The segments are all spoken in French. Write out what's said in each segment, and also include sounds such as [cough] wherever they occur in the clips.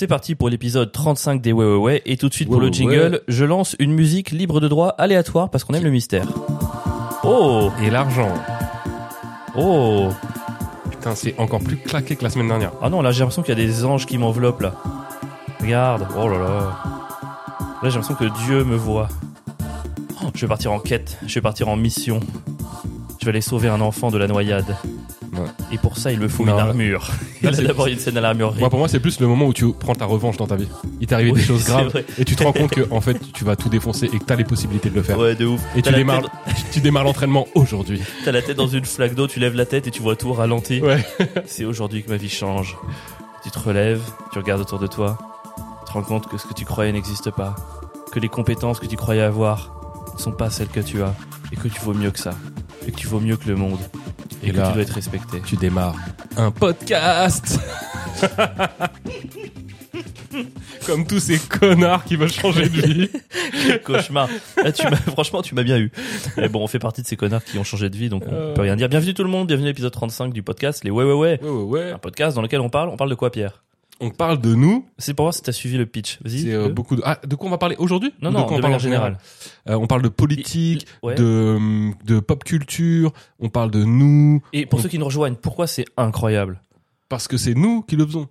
C'est parti pour l'épisode 35 des Ouais Ouais Ouais et tout de suite pour le jingle, ouais. je lance une musique libre de droit aléatoire parce qu'on aime le mystère. Oh Et l'argent. Oh Putain, c'est encore plus claqué que la semaine dernière. Ah non, là j'ai l'impression qu'il y a des anges qui m'enveloppent là. Regarde, oh là là. Là j'ai l'impression que Dieu me voit. Oh, je vais partir en quête, je vais partir en mission. Je vais aller sauver un enfant de la noyade. Et pour ça, il me faut Non, une armure. [laughs] Il a c'est- d'abord une scène à l'armure. Moi, pour moi, c'est plus le moment où tu prends ta revanche dans ta vie. Il t'est arrivé Oui, des choses [laughs] graves vrai. et tu te rends compte que, en fait, tu vas tout défoncer et que t'as les possibilités de le faire. Ouais, de ouf. Et tu démarres, tête- [laughs] tu démarres l'entraînement aujourd'hui. T'as la tête dans une flaque d'eau, tu lèves la tête et tu vois tout ralenti. Ouais. C'est aujourd'hui que ma vie change. Tu te relèves, tu regardes autour de toi, tu te rends compte que ce que tu croyais n'existe pas, que les compétences que tu croyais avoir ne sont pas celles que tu as, et que tu vaux mieux que ça, et que tu vaux mieux que le monde, et, Et que là- tu dois être respecté. Tu démarres un podcast. [laughs] Comme tous ces connards qui veulent changer de vie. [laughs] Cauchemar. Là, tu franchement, tu m'as bien eu. Mais bon, on fait partie de ces connards qui ont changé de vie, donc on Euh. peut rien dire. Bienvenue tout le monde, bienvenue à l'épisode 35 du podcast, les Ouais Ouais Ouais. Ouais, ouais, ouais. Un podcast dans lequel on parle, on parle de quoi, Pierre? On parle de nous. C'est pour voir si t'as suivi le pitch. Vas-y. C'est euh, beaucoup de. Ah, de quoi on va parler aujourd'hui Non, non, quoi on parle en générale. Euh, On parle de politique, Ouais. de hum, de pop culture. On parle de nous Et pour on- ceux qui nous rejoignent, pourquoi c'est incroyable? Parce que c'est nous qui le faisons.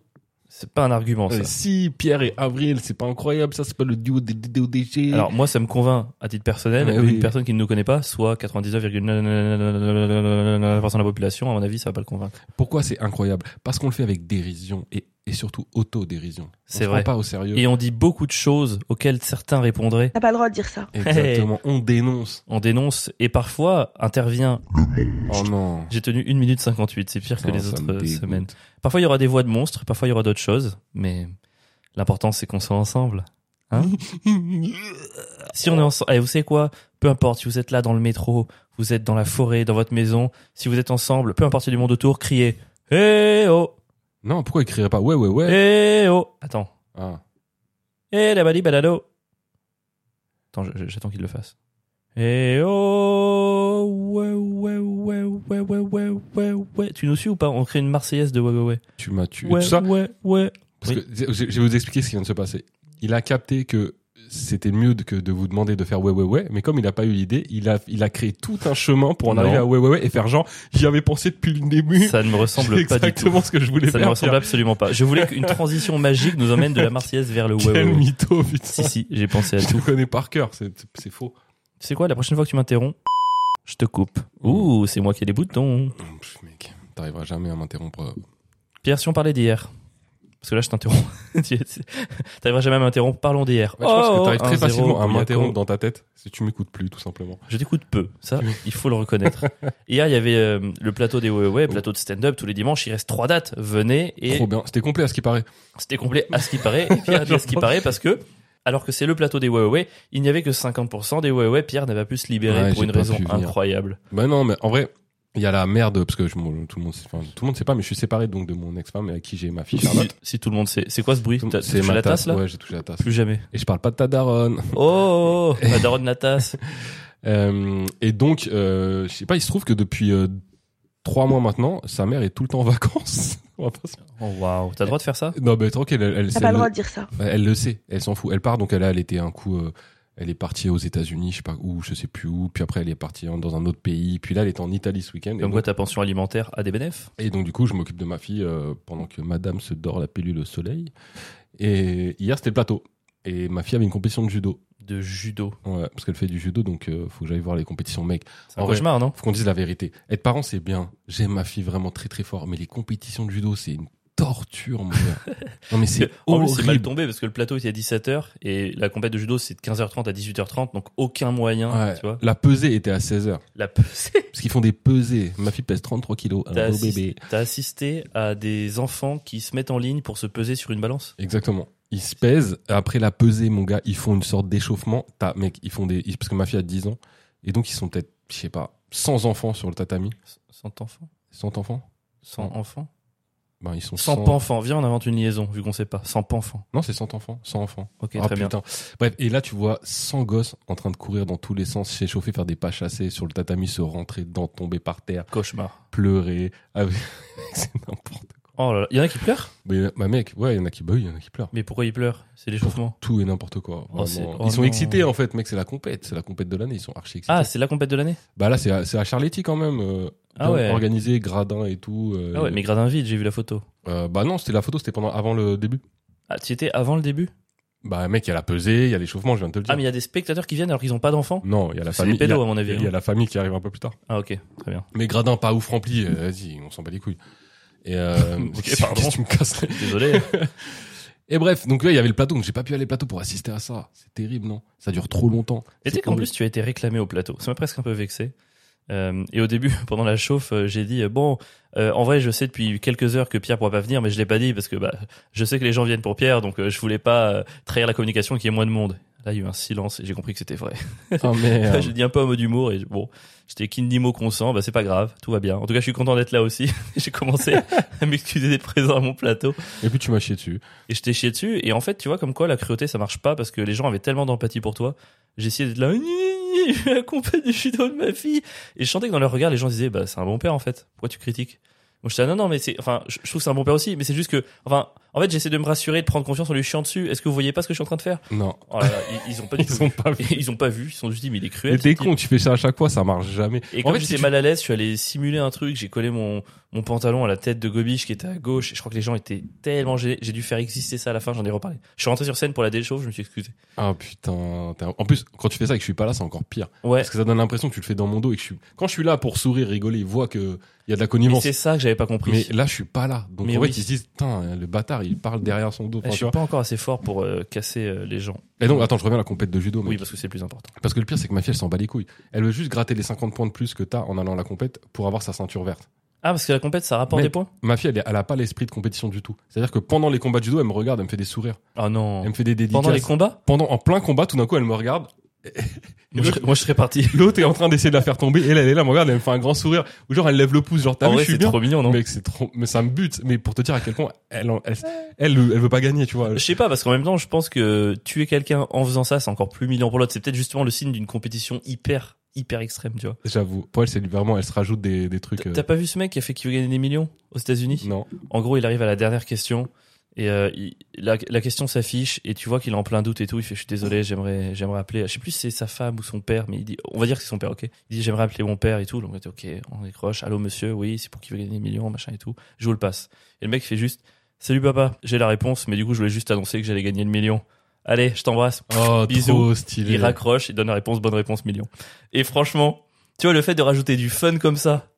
C'est pas un argument, ça. Euh, si Pierre et Avril, c'est pas incroyable, ça c'est pas le duo des DODG. Alors moi, ça me convainc à titre personnel. Une oui. personne qui ne nous connaît pas, soit 99,9% de la population, à mon avis, ça va pas le convaincre. Pourquoi c'est incroyable Parce qu'on le fait avec dérision et, et surtout autodérision. C'est vrai. Pas au sérieux. Et on dit beaucoup de choses auxquelles certains répondraient. T'as pas le droit de dire ça. Exactement. On dénonce. On dénonce et parfois intervient. Oh non. J'ai tenu 1 minute 58, c'est pire que les autres euh, semaines. Parfois il y aura des voix de monstres, parfois il y aura d'autres choses, mais l'important c'est qu'on soit ensemble. Hein [laughs] Si on est ensemble, vous savez quoi? Peu importe si vous êtes là dans le métro, vous êtes dans la forêt, dans votre maison, si vous êtes ensemble, peu importe du monde autour, criez Eh oh non, pourquoi il crierait pas? Ouais, ouais, ouais. Eh oh Attends. Ah. Eh la bali balado Attends, j'attends qu'il le fasse. Eh oh ouais ouais ouais ouais ouais ouais ouais ouais. Tu nous suis ou pas? On crée une Marseillaise de ouais ouais ouais. Tu m'as tué. Ouais Tout ça ouais ouais. Parce Oui. que je je vais vous expliquer ce qui vient de se passer. Il a capté que c'était mieux que de vous demander de faire ouais ouais ouais, mais comme il n'a pas eu l'idée, il a il a créé tout un chemin pour en Non. arriver à ouais ouais ouais et faire genre j'y avais pensé depuis le début. Ça ne me ressemble pas du tout. exactement ce que je voulais Ça ne me ressemble absolument pas. Je voulais qu'une transition magique nous emmène de la Marseillaise vers le ouais ouais ouais. mytho, putain. Si si, j'ai pensé à Je tout. le connais par cœur, c'est c'est faux. Tu sais quoi La prochaine fois que tu m'interromps, je te coupe. Ouh, c'est moi qui ai les boutons. Pff, mec, t'arriveras jamais à m'interrompre. Pierre, si on parlait d'hier. Parce que là, je t'interromps. [laughs] T'arriveras jamais à m'interrompre. Parlons d'hier. Ouais, je pense Oh, que t'arrives très 1-0 facilement à m'interrompre dans ta tête si tu m'écoutes plus, tout simplement. Je t'écoute peu, ça, il faut le reconnaître. [laughs] Hier, il y avait euh, le plateau des Ouais Ouais, plateau de stand-up tous les dimanches. Il reste trois dates. Venez et Trop bien. C'était complet à ce qui paraît. c'était complet à ce qui paraît. Et Pierre à ce qui [laughs] paraît parce que, alors que c'est le plateau des Ouais, il n'y avait que 50% des Ouais. Pierre n'avait pas pu se libérer Ouais, pour une raison venir. incroyable. Bah non, mais en vrai, il y a la merde parce que je, tout le monde, enfin, tout le monde sait pas, mais je suis séparé donc de mon ex-femme avec qui j'ai ma fille Si, Charlotte. si tout le monde sait. C'est quoi ce bruit? T'as C'est touché ma la tasse là? Ouais, j'ai touché la tasse. Plus jamais. Et je parle pas de ta daronne. Oh, la daronne de la tasse. [laughs] Euh, et donc, euh, je sais pas, il se trouve que depuis euh, trois mois maintenant, sa mère est tout le temps en vacances. Oh waouh, t'as le droit de faire ça? Non, mais tranquille, elle, elle, T'as pas le le- droit de dire ça. elle le sait, elle s'en fout. Elle part, donc elle, a- elle était un coup, euh, elle est partie aux États-Unis, je sais pas où, je sais plus où. Puis après, elle est partie en- dans un autre pays. Puis là, elle est en Italie ce week-end. Et Comme donc- quoi ta pension alimentaire a des bénéfices? Et donc du coup, je m'occupe de ma fille euh, pendant que Madame se dort la pilule au soleil. Et hier, c'était le plateau. Et ma fille avait une compétition de judo. De judo. Ouais, parce qu'elle fait du judo, donc euh, faut que j'aille voir les compétitions, mec. C'est un En vrai. cauchemar, non? Faut qu'on dise la vérité. Être parent, c'est bien. J'aime ma fille vraiment très très fort, mais les compétitions de judo, c'est une torture, mon gars. [laughs] Non mais c'est En plus, c'est mal horrible. tombé parce que le plateau était à 17h et la compète de judo c'est de 15h30 à 18h30 donc aucun moyen, Ouais. tu vois. La pesée était à 16h. La pesée. Parce qu'ils font des pesées. Ma fille pèse 33 kilos. Un beau bébé. t'as assisté à des enfants qui se mettent en ligne pour se peser sur une balance? Exactement. Ils se pèsent. Après la pesée, mon gars, ils font une sorte d'échauffement. T'as, mec, ils font des, parce que ma fille a 10 ans. Et donc, ils sont peut-être, je sais pas, 100 enfants sur le tatami. 100 enfants 100 enfants? 100 enfants Ben, ils sont 100 100 enfants. Viens, on invente une liaison vu qu'on sait pas. 100 enfants. Non, c'est 100 enfants. 100 enfants. Ok, Ah, très bien. putain. Bref, et là, tu vois 100 gosses en train de courir dans tous les sens, s'échauffer, faire des pas chassés sur le tatami, se rentrer dedans, tomber par terre, Cauchemar. pleurer. avec- [laughs] c'est n'importe quoi. Oh là là. Il y en a qui pleurent Mais ma mec, ouais, il y en a qui, bah oui, il y en a qui pleurent. Mais pourquoi ils pleurent? C'est l'échauffement. Tout et n'importe quoi. Oh, oh ils sont non. excités en fait, mec, c'est la compète, c'est la compète de l'année, ils sont archi excités. Ah, c'est la compète de l'année? Bah là, c'est à, à Charletti quand même. euh, Ah ouais. Organisé, gradin et tout. euh, Ah ouais, mais gradin vide, j'ai vu la photo. euh, bah non, c'était la photo, c'était pendant avant le début. Ah, tu étais avant le début? Bah mec, il y a la pesée, il y a l'échauffement, je viens de te le dire. Ah, mais il y a des spectateurs qui viennent alors qu'ils ont pas d'enfants? Non, il y a la famille. des pédos, il y a- à mon avis, Il y a hein. la famille qui arrive un peu plus tard. Ah, ok, très bien. Mais gradin pas ouf rempli, vas-y, on s'en bat les couilles. Et euh, [laughs] [laughs] pardon. tu me casses Désolé. Et bref, donc ouais, il y avait le plateau, donc j'ai pas pu aller au plateau pour assister à ça. C'est terrible, non? Ça dure trop longtemps. Et tu qu'en plus, tu as été réclamé au plateau. Ça m'a presque un peu vexé. Euh, et au début, [laughs] pendant la chauffe, euh, j'ai dit euh, bon, euh, en vrai, je sais depuis quelques heures que Pierre pourra pas venir, mais je l'ai pas dit parce que bah, je sais que les gens viennent pour Pierre, donc euh, je voulais pas euh, trahir la communication et qu'il y ait moins de monde. Là, il y a eu un silence et j'ai compris que c'était vrai. Ah merde. j'ai dit un peu en mode humour et bon, j'étais Kindimo consent, bah c'est pas grave, tout va bien. En tout cas, je suis content d'être là aussi. [laughs] j'ai commencé à m'excuser d'être présent à mon plateau Et puis tu m'as chié dessus. et je t'ai chié dessus. Et en fait, tu vois, comme quoi la cruauté ça marche pas parce que les gens avaient tellement d'empathie pour toi. J'ai essayé d'être là, je suis la compagne du judo de ma fille. Et je sentais que dans leur regard, les gens disaient, bah c'est un bon père en fait. Pourquoi tu critiques? Moi, je disais, non, non, mais c'est, enfin, je je trouve que c'est un bon père aussi, mais c'est juste que, enfin, en fait, j'essaie de me rassurer, de prendre confiance en lui chiant dessus. Est-ce que vous voyez pas ce que je suis en train de faire? Non. Oh là là, ils, ils ont pas du [laughs] tout. Ils ont pas vu. Ils ont pas vu. Ils sont juste dit, mais il est cruel. Mais t'es con, tu fais ça à chaque fois, ça marche jamais. Et En comme j'étais si mal à l'aise, je suis allé simuler un truc. J'ai collé mon, mon pantalon à la tête de Gobiche qui était à gauche. Et je crois que les gens étaient tellement gênés. J'ai dû faire exister ça à la fin. J'en ai reparlé. Je suis rentré sur scène pour la déchauffe. Je me suis excusé. Ah putain. En plus, quand tu fais ça et que je suis pas là, c'est encore pire. Ouais. Parce que ça donne l'impression que tu le fais dans mon dos et que je suis. Quand je suis là pour sourire, rigoler, voient que il y a de la connivence. c'est ça que j'avais pas compris. Mais là, je suis pas là. Donc Mais en oui. fait, ils se disent, le bâtard, il parle derrière son dos. Eh, je suis pas encore assez fort pour euh, casser euh, les gens. Et donc, attends, je reviens à la compète de judo. Oui, parce que c'est plus important. Parce que le pire, c'est que ma fille, elle s'en bat les couilles. Elle veut juste gratter les 50 points de plus que t'as en allant à la compète pour avoir sa ceinture verte. Ah, parce que la compète, ça rapporte Mais- des points? Ma fille, elle a pas l'esprit de compétition du tout. C'est-à-dire que pendant les combats de judo, elle me regarde, elle me fait des sourires. Ah non. Elle me fait des dédicaces. Pendant les combats? Pendant- en plein combat, tout d'un coup, elle me regarde. Moi je, serais- moi, je serais parti. [laughs] L'autre est en train d'essayer de la faire tomber. Et elle, elle est là, me regarde, elle me fait un grand sourire. Ou genre, elle lève le pouce, genre, t'as vu, je suis c'est bien. trop mignon, non Mec, c'est trop, mais ça me bute. Mais pour te dire à quel point elle, elle, elle, elle, veut pas gagner, tu vois. Je sais pas, parce qu'en même temps, je pense que tuer quelqu'un en faisant ça, c'est encore plus mignon pour l'autre. C'est peut-être justement le signe d'une compétition hyper, hyper extrême, tu vois. J'avoue. Pour elle, c'est vraiment, elle se rajoute des, des trucs. euh, T'as pas vu ce mec qui a fait qu'il veut gagner des millions aux États-Unis? Non. En gros, il arrive à la dernière question et euh, il- la, la question s'affiche et tu vois qu'il est en plein doute et tout. Il fait je suis désolé, j'aimerais j'aimerais appeler. Je sais plus si c'est sa femme ou son père, mais il dit on va dire que c'est son père, ok. Il dit j'aimerais appeler mon père et tout. Donc on dit ok, on décroche. Allô monsieur, oui, c'est pour qu'il veut gagner des millions, machin et tout. Je vous le passe. Et le mec fait juste salut papa, j'ai la réponse, mais du coup je voulais juste annoncer que j'allais gagner le million. Allez, je t'embrasse. Oh, Bisous. trop stylé. Il raccroche, il donne la réponse, bonne réponse, million. Et franchement, tu vois, le fait de rajouter du fun comme ça,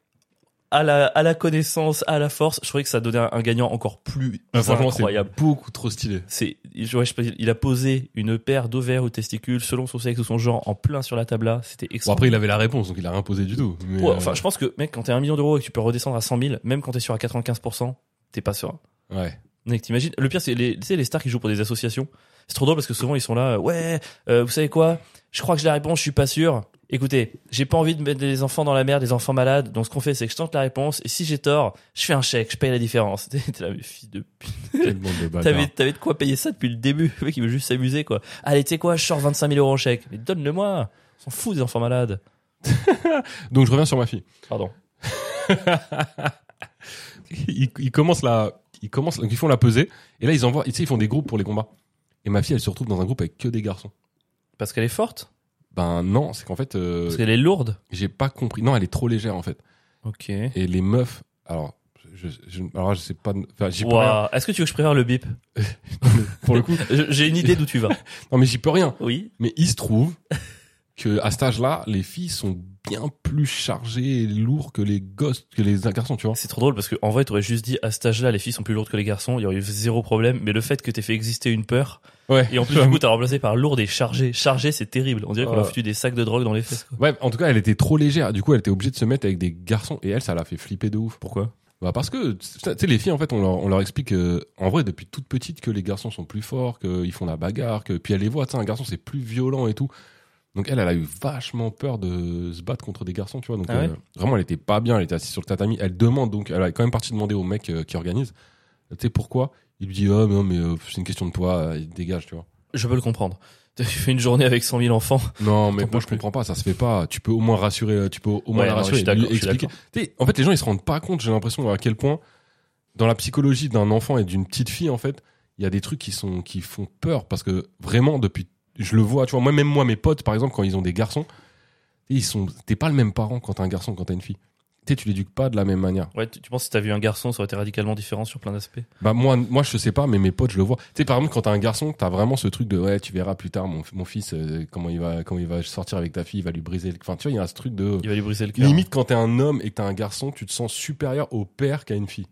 à la, à la connaissance, à la force, je trouvais que ça donnait un, un gagnant encore plus Ah, incroyable. beaucoup trop stylé. C'est, je, ouais, je il a posé une paire d'ovaires ou testicules selon son sexe ou son genre en plein sur la table là. C'était Bon, après, il avait la réponse, donc il a rien posé du tout. Mais, Ouais, euh, enfin, je pense que, mec, quand t'es à un million d'euros et que tu peux redescendre à 100 000, même quand t'es sur à 95%, t'es pas serein. ouais. Mec, t'imagines Le pire, c'est les, tu sais, les stars qui jouent pour des associations. C'est trop drôle parce que souvent ils sont là. Ouais, euh, vous savez quoi? Je crois que j'ai la réponse. Je suis pas sûr. Écoutez, j'ai pas envie de mettre des enfants dans la merde, des enfants malades. Donc ce qu'on fait, c'est que je tente la réponse. Et si j'ai tort, je fais un chèque. Je paye la différence. [laughs] T'es là, mais fille de. pute. [laughs] T'avais, t'avais de quoi payer ça depuis le début. Le mec, il veut juste s'amuser, quoi. Allez, tu sais quoi Je sors 25 000 euros en chèque. Mais donne-le-moi. On s'en fout des enfants malades. [laughs] Donc, je reviens sur ma fille. Pardon. Ils, ils commencent la, ils commencent, donc ils font la pesée. Et là, ils envoient, sais, ils font des groupes pour les combats. Et ma fille, elle se retrouve dans un groupe avec que des garçons. Parce qu'elle est forte? Ben non, c'est qu'en fait, euh, Parce qu'elle est lourde. j'ai pas compris. Non, elle est trop légère en fait. Ok. Et les meufs, alors, je, je, alors je sais pas, enfin, j'y peux rien. Est-ce que tu veux que je prépare le bip [laughs] Pour le coup, J'ai une idée d'où tu vas. [laughs] non mais j'y peux rien. Oui. Mais il se trouve que à cet âge-là, les filles sont bien plus chargées et lourds que les gosses, que les garçons, tu vois. C'est trop drôle parce que en vrai, t'aurais juste dit à cet âge-là, les filles sont plus lourdes que les garçons, il y aurait eu zéro problème. Mais le fait que t'aies fait exister une peur Ouais. et en plus du coup [laughs] t'as remplacé par lourde et chargé. Chargé, c'est terrible. On dirait qu'on Ouais. a foutu des sacs de drogue dans les fesses. Quoi. Ouais, en tout cas, elle était trop légère. Du coup, elle était obligée de se mettre avec des garçons et elle, ça l'a fait flipper de ouf. Pourquoi? Bah parce que tu sais les filles en fait on leur, on leur explique euh, en vrai depuis toute petite que les garçons sont plus forts, qu'ils font la bagarre, que puis elle les voit, tu sais un garçon c'est plus violent et tout. Donc elle elle a eu vachement peur de se battre contre des garçons, tu vois. Donc Ah ouais euh, vraiment elle était pas bien, elle était assise sur le tatami, elle demande donc elle a quand même parti demander au mec euh, qui organise tu sais pourquoi? Il lui dit "Oh mais non mais euh, c'est une question de poids, euh, il dégage, tu vois." Je peux le comprendre. [laughs] Tu fais une journée avec 100 000 enfants. Non, mais moi je plus. comprends pas, ça se fait pas. Tu peux au moins rassurer, tu peux au moins Ouais, la rassurer, lui expliquer. En fait, les gens ils se rendent pas compte, j'ai l'impression à quel point dans la psychologie d'un enfant et d'une petite fille, en fait, il y a des trucs qui sont qui font peur parce que vraiment depuis, je le vois, tu vois, moi même moi mes potes par exemple quand ils ont des garçons, ils sont, t'es pas le même parent quand t'as un garçon quand t'as une fille. Tu tu l'éduques pas de la même manière. Ouais, tu, tu penses que si t'as vu un garçon, ça aurait été radicalement différent sur plein d'aspects? Bah moi, moi je sais pas, mais mes potes je le vois. Tu sais par exemple quand t'as un garçon, t'as vraiment ce truc de ouais, tu verras plus tard mon, mon fils euh, comment il va comment il va sortir avec ta fille, il va lui briser. Le... Enfin tu vois, il y a ce truc de Il va lui briser le cœur. limite quand t'es un homme et que t'as un garçon, tu te sens supérieur au père qu'à une fille.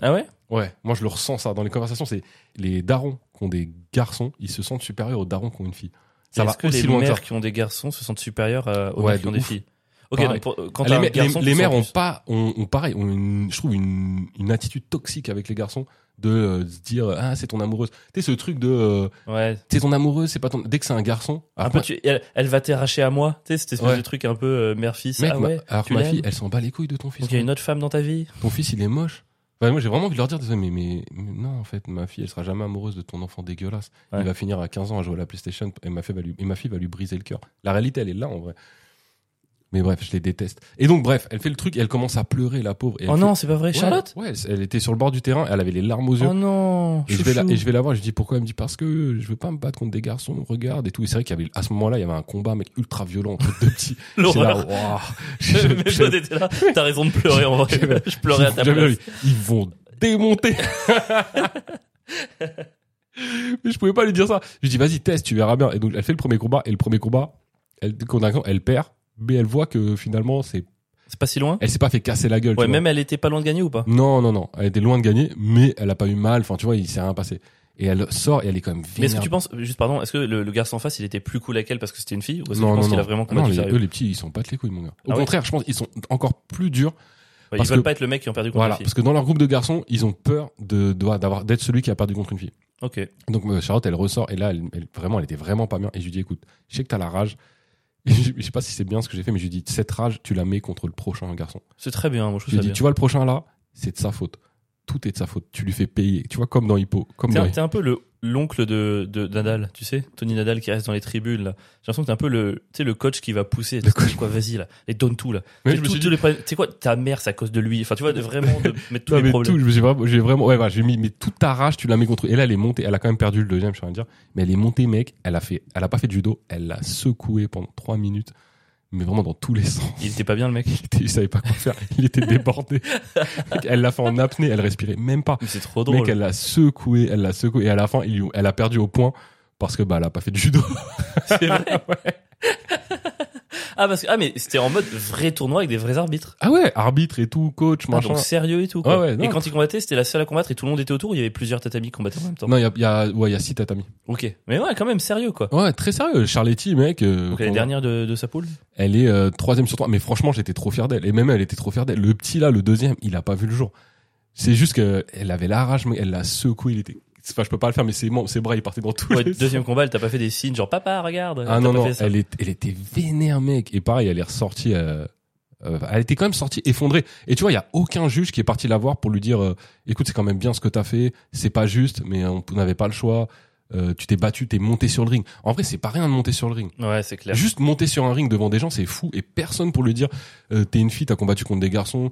Ah ouais? Ouais, moi je le ressens ça dans les conversations. C'est les darons qui ont des garçons, ils se sentent supérieurs aux darons qui ont une fille. Ça va que aussi les loin que ça. mères qui ont des garçons se sentent supérieures euh, aux Ouais, mères qui de ont des filles? Ok, Pareil. donc pour- quand les, mères- garçon, les- mères ont plus. pas, ont, ont pareil, ont une, je trouve une, une attitude toxique avec les garçons de euh, se dire ah c'est ton amoureuse. Tu sais ce truc de euh, Ouais. c'est ton amoureuse, c'est pas ton. Dès que c'est un garçon, Un après, peu, tu- elle, elle va t'arracher à moi. Tu sais, cette espèce Ouais. de truc un peu euh, mère-fils. mec, ah ma- ouais. alors tu que ma fille, elle s'en bat les couilles de ton fils. Il y a une autre femme dans ta vie? Ton fils, il est moche. Enfin, moi, j'ai vraiment envie de leur dire, mais, mais, mais non, en fait, ma fille, elle sera jamais amoureuse de ton enfant dégueulasse. Ouais. Il va finir à 15 ans à jouer à la PlayStation et ma fille va lui, et ma fille va lui briser le cœur. La réalité, elle est là, en vrai. Mais bref, je les déteste. Et donc, bref, elle fait le truc et elle commence à pleurer, la pauvre. Et elle Oh fait- non, c'est pas vrai, Ouais, Charlotte Ouais, elle, elle était sur le bord du terrain, elle avait les larmes aux yeux. Oh non Et je, vais la, et je vais la voir, je lui dis pourquoi? Elle me dit parce que je veux pas me battre contre des garçons, regarde et tout. Et c'est vrai qu'il y avait, à ce moment-là, il y avait un combat, mec, ultra violent entre deux petits. [laughs] L'horreur. Mes je- potes étaient là. T'as raison de pleurer en vrai. [laughs] Je pleurais à ta place. Ils vont démonter. [laughs] Mais je pouvais pas lui dire ça. Je lui dis vas-y teste, tu verras bien. Et donc elle fait le premier combat et le premier combat, elle, qu'on a- elle perd, mais elle voit que finalement c'est, C'est pas si loin elle s'est pas fait casser la gueule. tu Ouais, vois. même elle était pas loin de gagner ou pas Non non non, elle était loin de gagner, mais elle a pas eu mal. Enfin tu vois, il s'est rien passé. Et elle sort et elle est quand même Mais est-ce que vénère. tu penses, juste pardon, est-ce que le, le garçon en face, il était plus cool à qu'elle parce que c'était une fille Ou est-ce que non tu non penses qu'il non. a vraiment Ah non, combattu les, sérieux eux les petits ils sont pas de les couilles mon gars. Au Ah ouais contraire, je pense qu'ils sont encore plus durs. Ouais, Ils parce veulent que- pas être le mec qui ont perdu contre Voilà, la fille. parce que dans leur groupe de garçons, ils ont peur de de- d'avoir d'être celui qui a perdu contre une fille. Ok. Donc euh, Charlotte, elle ressort et là, elle, elle- vraiment, elle était vraiment pas bien. Et je lui dis, écoute, je sais que t'as la rage. Je, je sais pas si c'est bien ce que j'ai fait, mais je lui dis, cette rage, tu la mets contre le prochain garçon. C'est très bien, moi je trouve ça dis, bien. tu vois le prochain là, c'est de sa faute. Tout est de sa faute. Tu lui fais payer. Tu vois, comme dans Hippo, comme T'es dans un, t'es un peu le l'oncle de, de Nadal, tu sais, Tony Nadal qui reste dans les tribunes là. J'ai l'impression que t'es un peu le, tu sais, le coach qui va pousser. Le coach. quoi, vas-y là, et donne tout là. Me tout- suis tous dit- les problèmes- Tu sais quoi, ta mère c'est à cause de lui. Enfin, tu vois, de vraiment de [laughs] mettre tous Non, les mais problèmes. tout, je me suis vraiment, j'ai vraiment, ouais, voilà, j'ai mis, mais toute ta rage, tu la mets contre. Et là, elle est montée. Elle a quand même perdu le deuxième, je suis en train de dire. Mais elle est montée, mec. Elle a fait, elle a pas fait de judo. Elle l'a secoué pendant trois minutes. Mais vraiment dans tous les sens. Il était pas bien le mec. Il, était- il savait pas quoi faire. Il était débordé. [laughs] elle l'a fait en apnée. Elle respirait même pas. Mais c'est trop drôle. Mec, elle l'a secoué, elle l'a secoué, et à la fin, il, elle a perdu au point parce que bah elle a pas fait de judo. C'est vrai. [laughs] Ah parce que ah mais c'était en mode vrai tournoi avec des vrais arbitres. Ah ouais, arbitre et tout, coach, Ah, machin. donc sérieux et tout. Quoi. Ouais, ouais, non. et quand ils combattaient, c'était la seule à combattre et tout le monde était autour. Il y avait plusieurs tatamis qui combattaient en même temps. non, il y a, y a, ouais, il y a six tatamis. Ok. Mais ouais, quand même sérieux quoi. Ouais, très sérieux. Charletti, mec. euh, Donc elle est dernière de, de sa poule. elle est euh, troisième sur trois. Mais franchement, j'étais trop fier d'elle. Et même elle était trop fière d'elle. Le petit là, le deuxième, il a pas vu le jour. C'est juste que elle avait la rage, mais elle l'a secoué. Il était. Enfin, je peux pas le faire, mais ses, ses bras, ils partaient dans tous Ouais, deuxième combat, elle t'a pas fait des signes genre papa regarde. Ah non non, elle, est, elle était vénère mec. Et pareil elle est ressortie. euh, euh, elle était quand même sortie effondrée. Et tu vois il y a aucun juge qui est parti la voir pour lui dire euh, écoute c'est quand même bien ce que t'as fait c'est pas juste mais on n'avait pas le choix. Tu t'es battu t'es monté sur le ring. En vrai c'est pas rien de monter sur le ring. Ouais, c'est clair. juste monter sur un ring devant des gens c'est fou. Et personne pour lui dire t'es une fille t'as combattu contre des garçons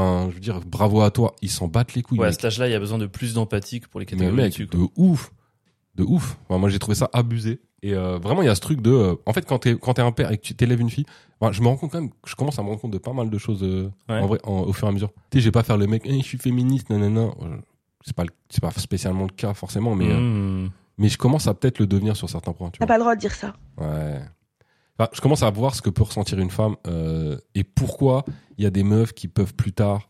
enfin je veux dire bravo à toi ils s'en battent les couilles Ouais, à mec. cet âge-là, il y a besoin de plus d'empathie que pour les Mais catégories mec, dessus. de ouf, de ouf. Enfin, moi, j'ai trouvé ça abusé. Et euh, vraiment, il y a ce truc de, euh, en fait, quand t'es quand t'es un père et que tu t'élèves une fille, enfin, je me rends compte quand même, je commence à me rendre compte de pas mal de choses euh, Ouais. en vrai, en- au fur et à mesure. Tu sais, j'ai pas faire le mec, Eh, je suis féministe, nanana. C'est pas c'est pas spécialement le cas forcément, mais euh, Mmh. mais je commence à peut-être le devenir sur certains points. Tu T'as pas le droit de dire ça. Ouais. Enfin, je commence à voir ce que peut ressentir une femme euh, et pourquoi il y a des meufs qui peuvent plus tard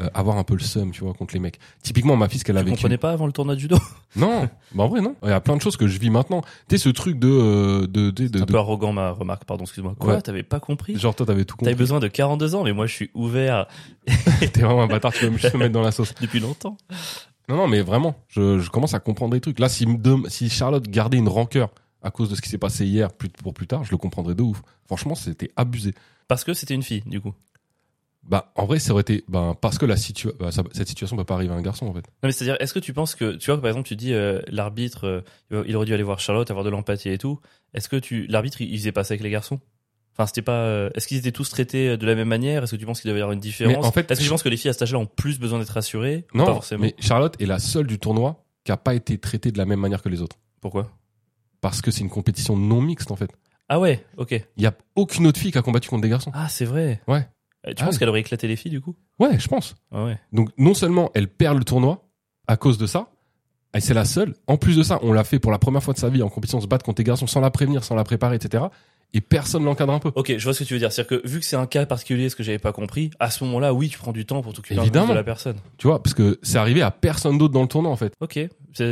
euh, avoir un peu le seum, tu vois, contre les mecs. Typiquement, ma fille, ce qu'elle a Tu vécu. comprenais pas avant le tournoi de judo? [laughs] Non, bah en vrai non. Il y a plein de choses que je vis maintenant. Tu sais ce truc de euh, de de, un de- peu arrogant ma remarque, pardon, excuse-moi. Quoi Ouais. T'avais pas compris? Genre toi t'avais tout T'avais compris. besoin de 42 ans, mais moi je suis ouvert [laughs] T'es vraiment un bâtard, tu vas me mettre dans la sauce. depuis longtemps. Non non, mais vraiment, je, je commence à comprendre des trucs. Là si si Charlotte gardait une rancœur à cause de ce qui s'est passé hier plus pour plus tard, je le comprendrais de ouf. Franchement, c'était abusé. Parce que c'était une fille, du coup. Bah en vrai, ça aurait été bah, parce que la situa bah, ça- cette situation peut pas arriver à un garçon en fait. Non, mais c'est-à-dire, est-ce que tu penses que, tu vois, par exemple, tu dis, euh, l'arbitre, euh, il aurait dû aller voir Charlotte, avoir de l'empathie et tout. Est-ce que tu, l'arbitre, il il faisait pas ça avec les garçons? Enfin, c'était pas. euh, Est-ce qu'ils étaient tous traités de la même manière? Est-ce que tu penses qu'il devait y avoir une différence? En fait, Est-ce que tu penses que les filles à cet âge-là ont plus besoin d'être rassurées? Non, pas forcément? mais Charlotte est la seule du tournoi qui a pas été traitée de la même manière que les autres. Pourquoi? Parce que c'est une compétition non mixte, en fait. Ah ouais, ok. Il y a aucune autre fille qui a combattu contre des garçons. Ah, c'est vrai. Ouais. Euh, Tu Ah penses qu'elle aurait éclaté les filles du coup? Ouais, je pense. Ah ouais. Donc, non seulement elle perd le tournoi à cause de ça, et c'est la seule. En plus de ça, on l'a fait pour la première fois de sa vie en compétition, se battre contre des garçons sans la prévenir, sans la préparer, etc. Et personne l'encadre un peu. Ok, je vois ce que tu veux dire. C'est-à-dire que vu que c'est un cas particulier, ce que j'avais pas compris, à ce moment-là, oui, tu prends du temps pour t'occuper de la personne. Tu vois, parce que c'est arrivé à personne d'autre dans le tournoi, en fait. Ok,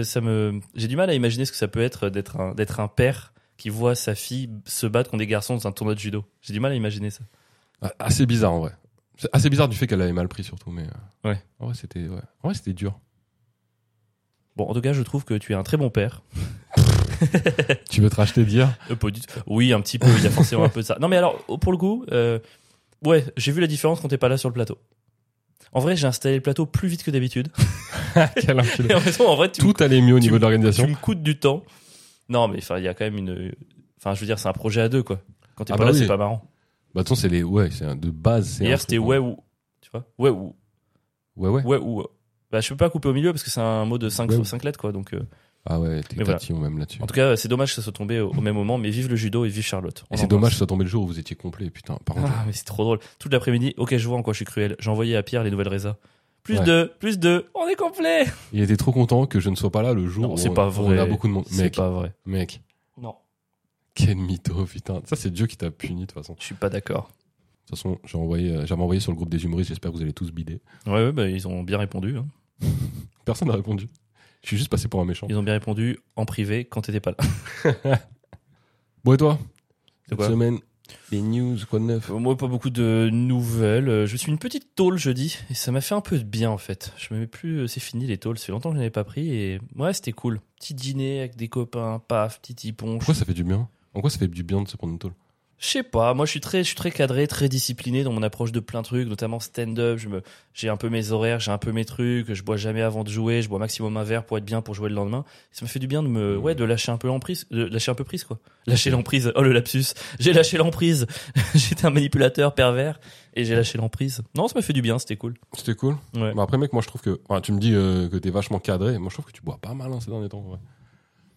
ça me, j'ai du mal à imaginer ce que ça peut être d'être un, d'être un père qui voit sa fille se battre contre des garçons dans un tournoi de judo. J'ai du mal à imaginer ça. Ah, Assez bizarre, en vrai. C'est assez bizarre du fait qu'elle avait mal pris, surtout, mais. euh, Ouais. En vrai, c'était, ouais. En vrai, c'était dur. Bon, en tout cas, je trouve que tu es un très bon père. [laughs] Tu veux te racheter dire? Euh. Oui, un petit peu. Il y a forcément un peu de ça. Non, mais alors, pour le coup, euh, ouais, j'ai vu la différence quand t'es pas là sur le plateau. En vrai, j'ai installé le plateau plus vite que d'habitude. [laughs] Quel enculé. Et en raison, en vrai, tu, me- Tout allait mieux au niveau de l'organisation. tu me coûtes du temps. Non, mais enfin, il y a quand même une. Enfin, je veux dire, c'est un projet à deux, quoi. Quand t'es Ah pas bah là, oui. c'est pas marrant. Bah, façon, c'est les, ouais, c'est un- de base, Hier, c'était ouais ou. Tu vois Ouais ou. Ouais, ouais. Ouais ou. Bah, je peux pas couper au milieu parce que c'est un mot de 5 Ouais ou. lettres, quoi. Donc, euh, Ah ouais, t'es voilà. même là-dessus. en tout cas, c'est dommage que ça soit tombé au, au même moment, mais vive le judo et vive Charlotte. On Et c'est dommage que ça soit tombé le jour où vous étiez complet, putain. Par contre, Ah, mais c'est trop drôle. Toute l'après-midi, ok, je vois en quoi je suis cruel. J'ai envoyé à Pierre les nouvelles résas. Plus Ouais. de, plus de, on est complet. il était trop content que je ne sois pas là le jour Non, où c'est on- pas vrai. on a beaucoup de monde. C'est pas vrai. mec, Non. quel mytho, putain. Ça, c'est Dieu qui t'a puni, de toute façon. Je suis pas d'accord. De toute façon, j'ai envoyé, euh, j'avais envoyé sur le groupe des humoristes, j'espère que vous allez tous bider. Ouais, ouais, bah, ils ont bien répondu. hein. [laughs] Personne n'a répondu. Je suis juste passé pour un méchant. Ils ont bien répondu en privé quand t'étais pas là. [laughs] Bon, et toi C'est Cette quoi semaine, les news, quoi de neuf Euh, Moi, pas beaucoup de nouvelles. Euh, Je suis une petite tôle jeudi et ça m'a fait un peu de bien en fait. Je me mets plus, euh, c'est fini les tôles. Fait longtemps que je n'en ai pas pris et ouais, c'était cool. Petit dîner avec des copains, paf, petit ponche. Pourquoi ça fait du bien? En quoi ça fait du bien de se prendre une tôle? Je sais pas, moi je suis très, je suis très cadré, très discipliné dans mon approche de plein de trucs, notamment stand-up. Je me, j'ai un peu mes horaires, j'ai un peu mes trucs. Je bois jamais avant de jouer, je bois maximum un verre pour être bien pour jouer le lendemain. Ça me fait du bien de me, ouais, de lâcher un peu l'emprise, de lâcher un peu prise quoi. Lâcher l'emprise. Oh le lapsus. J'ai lâché l'emprise. [laughs] J'étais un manipulateur pervers et j'ai lâché l'emprise. Non, ça m'a fait du bien, c'était cool. C'était cool. Ouais. Bah après, mec, moi je trouve que. enfin, tu me dis euh, que t'es vachement cadré. Moi je trouve que tu bois pas mal hein, ces derniers temps. ouais.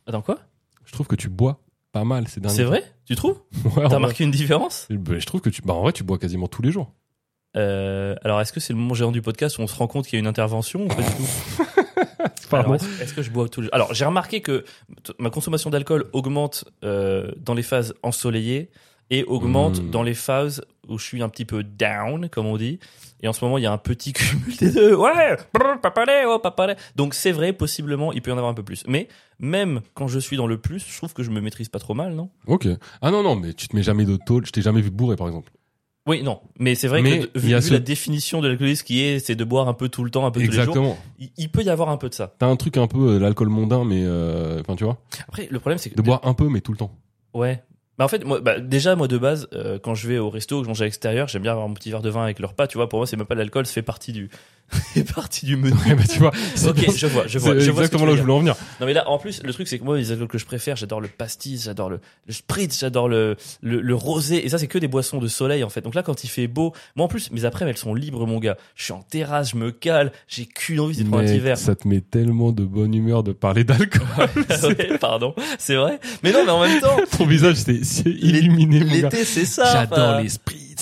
Attends quoi? Je trouve que tu bois pas mal ces derniers C'est vrai? Tu trouves? [laughs] Ouais, T'as marqué une différence? Bah, Je trouve que tu. Bah en vrai, tu bois quasiment tous les jours. euh, Alors est-ce que c'est le moment gérant du podcast où on se rend compte qu'il y a une intervention ou pas du tout? [laughs] Pardon. Est-ce que je bois tous les jours? Alors, j'ai remarqué que ma consommation d'alcool augmente euh, dans les phases ensoleillées et augmente Mm. dans les phases où je suis un petit peu down, comme on dit. Et en ce moment, il y a un petit [laughs] cumul des deux. Ouais, brr, papalé, oh, papalé. Donc c'est vrai, possiblement, il peut y en avoir un peu plus. Mais même quand je suis dans le plus, je trouve que je me maîtrise pas trop mal, non? Ok. Ah non, non, mais tu te mets jamais de. Je t'ai jamais vu bourré, par exemple. Oui, non. Mais c'est vrai Mais que vu, y a vu ce- la définition de l'alcoolisme qui est, c'est de boire un peu tout le temps, un peu tous les jours, Exactement. il, il peut y avoir un peu de ça. T'as un truc un peu euh, l'alcool mondain, mais. euh, Enfin, tu vois. Après, le problème, c'est que De boire un peu, mais tout le temps. Ouais. Bah en fait, moi, bah, déjà moi de base, euh, quand je vais au resto, que je mange à l'extérieur, j'aime bien avoir mon petit verre de vin avec le repas. Tu vois, pour moi, c'est même pas de l'alcool, ça fait partie du, [laughs] fait partie du menu. Ouais, bah tu vois. [laughs] ok, bien- je vois, je vois, je exactement là où je voulais en venir. Non mais là, en plus, le truc c'est que moi, les alcools que je préfère, j'adore le pastis, j'adore le, le spritz, j'adore le, le, le rosé, et ça c'est que des boissons de soleil en fait. Donc là, quand il fait beau, moi en plus, mes après elles sont libres, mon gars. Je suis en terrasse, je me cale, j'ai qu'une envie, c'est de prendre un petit verre. ça te met tellement de bonne humeur de parler d'alcool. [laughs] ouais, pardon, c'est vrai. Mais non, mais en même temps, Ton visage, c'est [laughs] c'est illuminé, l'été c'est ça. J'adore enfin.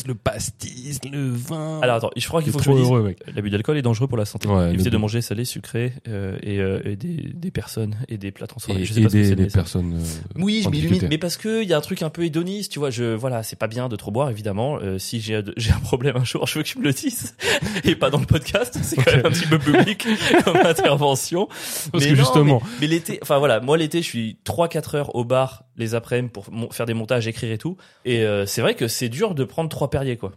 Le pastis, le vin. Alors attends, je crois qu'il faut que je le dise. heureux, mec. L'abus d'alcool est dangereux pour la santé. Ouais, de manger salé, sucré euh, et, euh, et des, des personnes et des plats transformés. Et, je sais pas ce que mais ça- personnes. euh, Oui, m'illumise, difficulté. mais parce que il y a un truc un peu hédoniste, tu vois. Je voilà, c'est pas bien de trop boire, évidemment. Euh, si j'ai [laughs] j'ai un problème un jour, je veux que tu me le dises et pas dans le podcast. C'est quand même un petit peu public [laughs] comme intervention. Parce Mais que non, justement, mais, mais l'été, enfin voilà, moi l'été, je suis 3-4 heures au bar les après-midi pour faire des montages, écrire et tout. Et euh, c'est vrai que c'est dur de prendre trois Perrier quoi.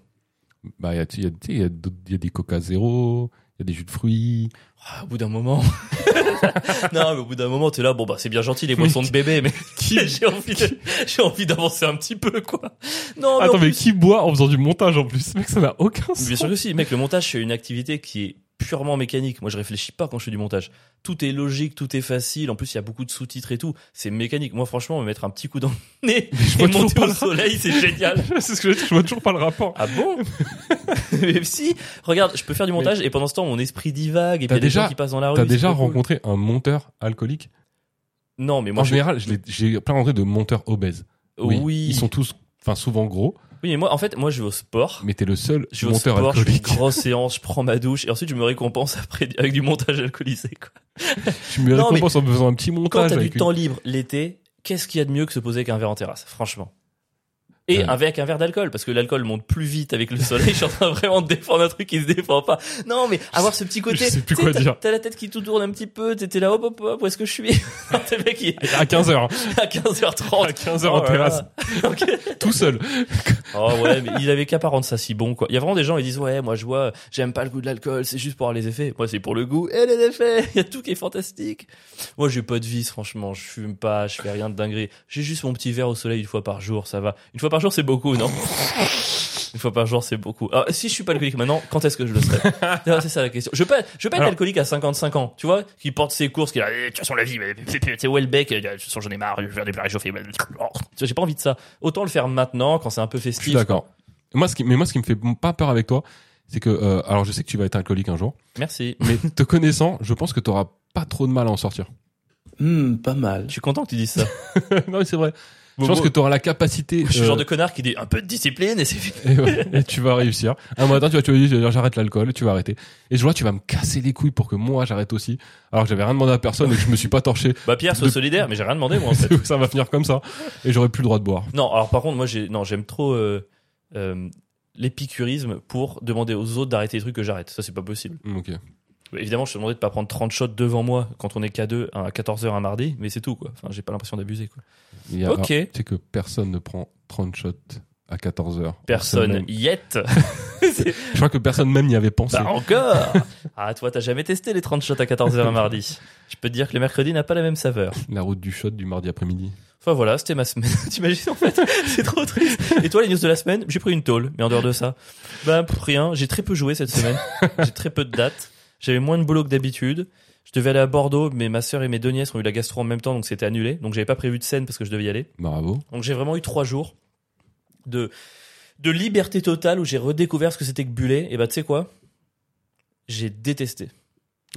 bah, il y a, y y y des coca zéro, il y a des jus de fruits. Ah, au bout d'un moment. [laughs] non, mais au bout d'un moment, t'es là, bon, bah, c'est bien gentil, les boissons de bébé, mais [laughs] [laughs] j'ai envie de- j'ai envie d'avancer un petit peu, quoi. Non, mais Attends, mais qui boit en faisant du montage en plus? Mec, ça n'a aucun sens. Bien sûr que si, mec, le montage, c'est une activité qui est purement mécanique. Moi, je réfléchis pas quand je fais du montage. Tout est logique, tout est facile. En plus, il y a beaucoup de sous-titres et tout. C'est mécanique. Moi, franchement, me mettre un petit coup dans le nez [laughs] je et monter pas au le- soleil, c'est génial. [laughs] c'est ce que je, je vois toujours pas le rapport. Ah bon Mais [laughs] si, regarde, je peux faire du montage et pendant ce temps, mon esprit divague et puis il y a des gens qui passent dans la rue. T'as déjà cool. rencontré un monteur alcoolique? Non, mais moi, En je- général, j'ai plein rencontré de monteurs obèses. oui. Ils sont tous, enfin souvent gros, Oui, mais moi, en fait, moi, je vais au sport. mais t'es le seul Je vais au monteur sport, je fais une grosse séance, je prends ma douche et ensuite je me récompense après [laughs] avec du montage alcoolisé. Quoi. Tu me Non, récompenses en me faisant un petit Quand montage t'as du une- temps libre l'été, qu'est-ce qu'il y a de mieux que se poser avec un verre en terrasse, franchement? Et Euh. avec un verre d'alcool, parce que l'alcool monte plus vite avec le soleil. [laughs] je suis en train vraiment de défendre un truc qui se défend pas. Non, mais avoir ce petit côté. Je sais plus quoi dire. T'as la tête qui tout tourne un petit peu, t'étais là, hop, hop, hop, où est-ce que je suis? [laughs] T'es mec, est à 15h, à 15h30. [laughs] à 15h Oh en terrasse, là. Ok. tout seul. Oh ouais, mais il avait qu'à pas rendre ça si bon quoi. Il y a vraiment des gens ils disent ouais, moi je vois, j'aime pas le goût de l'alcool, c'est juste pour avoir les effets. Moi c'est pour le goût et les effets. Il y a tout qui est fantastique. Moi j'ai pas de vice franchement, je fume pas, je fais rien de dinguerie. J'ai juste mon petit verre au soleil une fois par jour, ça va. Une fois par jour c'est beaucoup, non? Une fois par jour c'est beaucoup. Alors, si je suis pas alcoolique maintenant, quand est-ce que je le serai? [laughs] C'est ça la question. Je veux pas, je veux pas être Alors- alcoolique à 55 ans, tu vois, qui porte ses courses, qui a, eh, de toute façon la vie, c'est euh, de toute façon j'en ai marre, je vais faire des plats réchauffés. Tu vois, J'ai pas envie de ça. Autant le faire maintenant quand c'est un peu Je suis festif. d'accord. Moi, ce qui, mais moi, ce qui me fait pas peur avec toi, c'est que, euh, alors, je sais que tu vas être alcoolique un jour, Merci. mais te connaissant, je pense que t'auras pas trop de mal à en sortir. Hmm, pas mal. Je suis content que tu dises ça. [laughs] non, mais c'est vrai. Je pense que t'auras la capacité. Je suis le genre de connard qui dit un peu de discipline et c'est fini. [laughs] et, ouais, et tu vas réussir. Un matin, tu vas te dire, j'arrête l'alcool, et tu vas arrêter. Et je vois, tu vas me casser les couilles pour que moi, j'arrête aussi. Alors que j'avais rien demandé à personne et que je me suis pas torché. Bah Pierre, sois De- solidaire, mais j'ai rien demandé moi en [laughs] fait. ça va finir comme ça. Et j'aurai plus le droit de boire. Non, alors par contre, moi j'ai non, j'aime trop euh, euh, l'épicurisme pour demander aux autres d'arrêter les trucs que j'arrête. Ça c'est pas possible. Ok. Évidemment, je te demandais de pas prendre 30 shots devant moi quand on est qu'à deux à 14h un mardi, mais c'est tout quoi. Enfin, j'ai pas l'impression d'abuser quoi. Ok. Tu sais que personne ne prend 30 shots à 14 heures. Personne yet. [laughs] [laughs] Je crois que personne même n'y avait pensé. bah encore. Ah toi, t'as jamais testé les 30 shots à 14h un mardi. Je peux te dire que le mercredi n'a pas la même saveur. La route du shot du mardi après-midi. Enfin voilà, c'était ma semaine. [laughs] T'imagines en fait C'est trop triste. Et toi, les news de la semaine? J'ai pris une tôle, mais en dehors de ça, bah rien. J'ai très peu joué cette semaine. J'ai très peu de dates. J'avais moins de boulot que d'habitude. Je devais aller à Bordeaux, mais ma sœur et mes deux nièces ont eu la gastro en même temps, donc c'était annulé. Donc j'avais pas prévu de scène parce que je devais y aller. Bravo. Donc j'ai vraiment eu trois jours de de liberté totale où j'ai redécouvert ce que c'était que Bullet. Et bah tu sais quoi? J'ai détesté.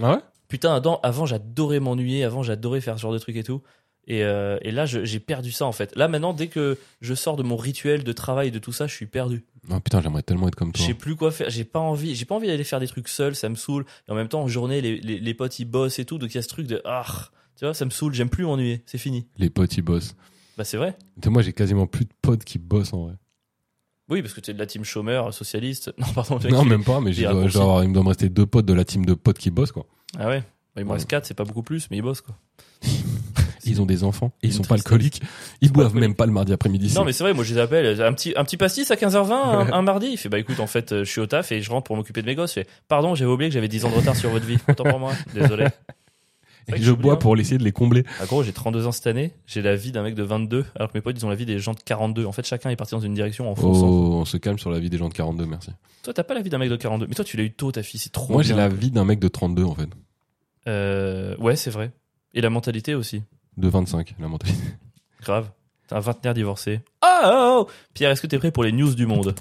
Ah ouais? Putain, avant, avant j'adorais m'ennuyer, avant j'adorais faire ce genre de trucs et tout. Et, euh, et là, je- j'ai perdu ça en fait. Là maintenant, dès que je sors de mon rituel de travail et de tout ça, je suis perdu. Oh putain, j'aimerais tellement être comme Je toi. sais plus quoi faire. J'ai pas envie. J'ai pas envie d'aller faire des trucs seul. Ça me saoule. Et en même temps, en journée, les, les, les potes ils bossent et tout. Donc il y a ce truc de ah, tu vois, ça me saoule. J'aime plus m'ennuyer. C'est fini. Les potes, ils bossent. Bah c'est vrai. Moi, j'ai quasiment plus de potes qui bossent en vrai. Oui, parce que tu es de la team chômeur, socialiste. [laughs] Non, pardon. Non, même pas, mais je dois avoir- il me doit me rester deux potes de la team de potes qui bossent, quoi. Ah ouais. Bah, il me Ouais. reste 4, c'est pas beaucoup plus, mais ils bossent quoi. [laughs] Ils ont des enfants et ils sont pas alcooliques. Ils boivent même pas le mardi après-midi. Non, mais c'est vrai, moi je les appelle. Un petit, un petit pastis à 15h20 un, un mardi. Il fait bah écoute, en fait, euh, je suis au taf et je rentre pour m'occuper de mes gosses. Je fais pardon, j'avais oublié que j'avais 10 ans de retard sur votre vie. Autant pour moi. Désolé. [laughs] Et je bois pour essayer de les combler. Ah, gros, j'ai 32 ans cette année. J'ai la vie d'un mec de 22, alors que mes potes ils ont la vie des gens de 42. En fait, chacun est parti dans une direction en fonçant. Oh, on se calme sur la vie des gens de 42, merci. Toi, t'as pas la vie d'un mec de 42. Mais toi, tu l'as eu tôt, ta fille. C'est trop Moi, j'ai la vie d'un mec de 32, en fait. Euh, ouais, c'est vrai. Et la mentalité aussi. De 25, la mentalité. Grave. T'es un vingtenaire divorcé. Oh, oh, oh Pierre, est-ce que t'es prêt pour les news du monde?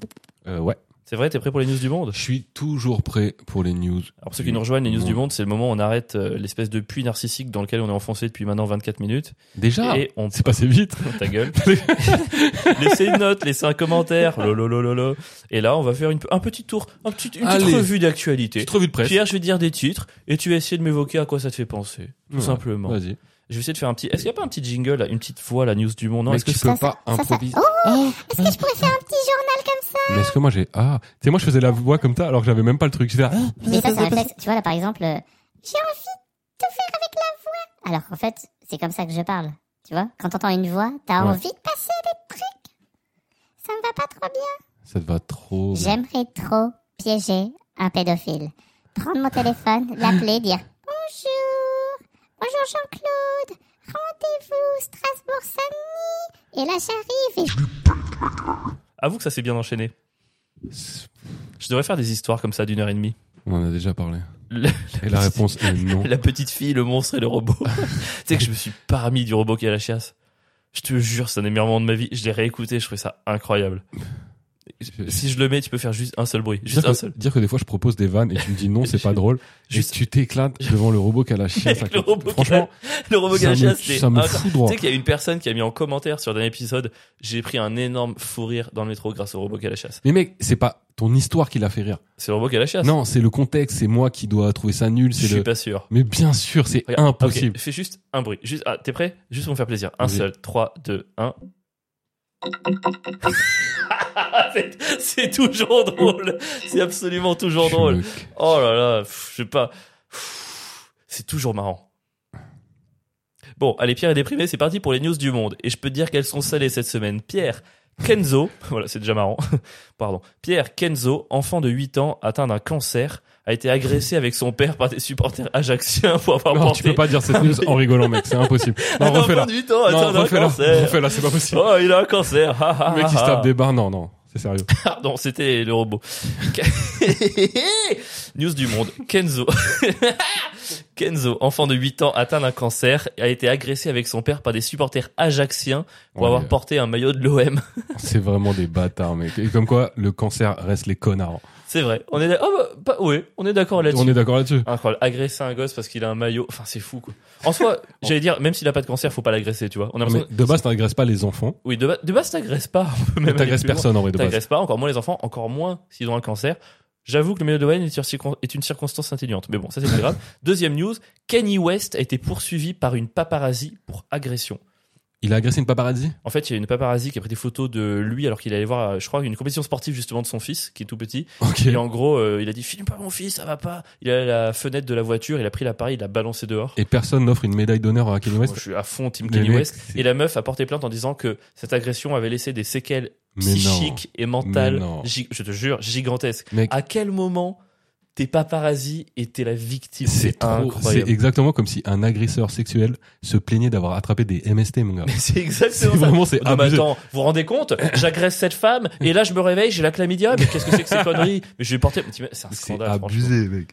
Euh, ouais. C'est vrai, t'es prêt pour les news du monde? Je suis toujours prêt pour les news. Alors pour ceux qui nous rejoignent, les news du monde, c'est le moment où on arrête euh, l'espèce de puits narcissique dans lequel on est enfoncé depuis maintenant 24 minutes. Déjà? Et on C'est passé vite. [laughs] ta gueule. [laughs] laissez une note, laissez un commentaire. Lololololo. Et là, on va faire une, un petit tour, un petit, une petite Allez. revue d'actualité. Petite revue de presse. Pierre, je vais dire des titres et tu vas essayer de m'évoquer à quoi ça te fait penser. Tout Ouais. simplement. Vas-y. Je vais essayer de faire un petit. Est-ce qu'il n'y a pas un petit jingle, là, une petite voix, la news du monde? Non, est-ce que tu peux pas improviser. Est-ce que je pourrais faire un petit journal comme ça? Mais est-ce que moi j'ai ah tu sais moi je faisais la voix comme ça alors que j'avais même pas le truc je faisais, ah Mais ça, c'est un réflexe. Tu vois, là, par exemple, euh, j'ai envie de faire avec la voix. Alors qu'en fait, c'est comme ça que je parle. Tu vois, quand t'entends une voix, t'as Ouais. envie de passer des trucs. Ça me va pas trop bien. ça te va trop. J'aimerais trop piéger un pédophile. Prendre mon téléphone, l'appeler, dire Bonjour, Jean-Claude, rendez-vous Strasbourg-Saint-Denis. Et là, j'arrive et je Avoue que ça s'est bien enchaîné. Je devrais faire des histoires comme ça d'une heure et demie. on en a déjà parlé [laughs] Le- Et la réponse est non. [laughs] la petite fille, le monstre et le robot. [laughs] tu sais que je me suis parmi du robot qui est à la chiasse. Je te jure, c'est un des meilleurs moments de ma vie. Je l'ai réécouté, je trouvais ça incroyable. Si je le mets, tu peux faire juste un seul bruit. Juste Dire un que, seul. dire que des fois je propose des vannes et tu me dis non, c'est pas [laughs] drôle. Juste- Et tu t'éclates devant le robot qui a la chiasse. Le robot Franchement, Le robot qui a la me, chiasse, c'est ça me incroyable. fout droit. Tu sais qu'il y a une personne qui a mis en commentaire sur un épisode, j'ai pris un énorme fou rire dans le métro grâce au robot qui a la chasse. Mais mec, c'est pas ton histoire qui l'a fait rire. C'est le robot qui a la chasse. Non, c'est le contexte, c'est moi qui dois trouver ça nul, je suis le. pas sûr. Mais bien sûr, c'est impossible. fais juste un bruit. Juste, ah, t'es prêt? Juste pour me faire plaisir. Un seul. 3, 2, 1. [laughs] c'est toujours drôle. C'est absolument toujours drôle. Oh là là, je sais pas. C'est toujours marrant. Bon, allez, Pierre est déprimé, c'est parti pour les news du monde. Et je peux te dire qu'elles sont salées cette semaine. Pierre, Kenzo, [laughs] voilà, c'est déjà marrant. [laughs] Pardon. Pierre Kenzo, enfant de 8 ans, atteint d'un cancer, a été agressé avec son père par des supporters ajaxiens pour avoir Non, porté tu peux pas dire cette news en rigolant, mec, c'est impossible. [laughs] Non, enfant refais-la. de 8 ans atteint Non, refais-la. c'est pas possible. Oh, il a un cancer. Le mec qui se tape des barres, non, non, c'est sérieux. [laughs] Pardon, c'était le robot. [laughs] News du monde. Kenzo. Kenzo, enfant de 8 ans atteint d'un cancer, a été agressé avec son père par des supporters ajaxiens pour Ouais, avoir mais, porté un maillot de l'OM. C'est vraiment des bâtards, mec. Et comme quoi, le cancer reste les connards. C'est vrai. On est d'ac- oh, bah, ouais, on est d'accord là-dessus. On est d'accord là-dessus. Incroyable. Agresser un gosse parce qu'il a un maillot. Enfin, c'est fou, quoi. En soi, [laughs] j'allais dire, même s'il a pas de cancer, faut pas l'agresser, tu vois. On a Non, de base, t'agresses pas les enfants. Oui, de, ba- de base, t'agresses pas. T'agresses personne, en vrai, de base. T'agresses pas, encore moins les enfants, encore moins s'ils ont un cancer. J'avoue que le maillot de Wayne est une circon- est une circonstance atténuante. Mais bon, ça c'est pas [laughs] grave. Deuxième news, Kanye West a été poursuivi par une paparazzi pour agression. Il a agressé une paparazzi? En fait, il y a une paparazzi qui a pris des photos de lui alors qu'il allait voir, je crois, une compétition sportive justement de son fils, qui est tout petit. Ok. Et en gros, euh, il a dit, filme pas mon fils, ça va pas. Il a la fenêtre de la voiture, il a pris l'appareil, il l'a balancé dehors. Et personne n'offre une médaille d'honneur à Kanye West? Je suis à fond team Kanye West. Et la meuf a porté plainte en disant que cette agression avait laissé des séquelles psychiques et mentales, je te jure, gigantesques. Mec, À quel moment t'es paparazzi et t'es la victime c'est trop. C'est incroyable. exactement comme si un agresseur sexuel se plaignait d'avoir attrapé des MST, mon gars. C'est exactement ça. vraiment, c'est mais abusé. attends, vous vous rendez compte [coughs] J'agresse cette femme et là je me réveille, j'ai la chlamydia. Mais qu'est-ce que c'est que ces [laughs] conneries Mais je vais porter. C'est un scandale. franchement. abusé, mec.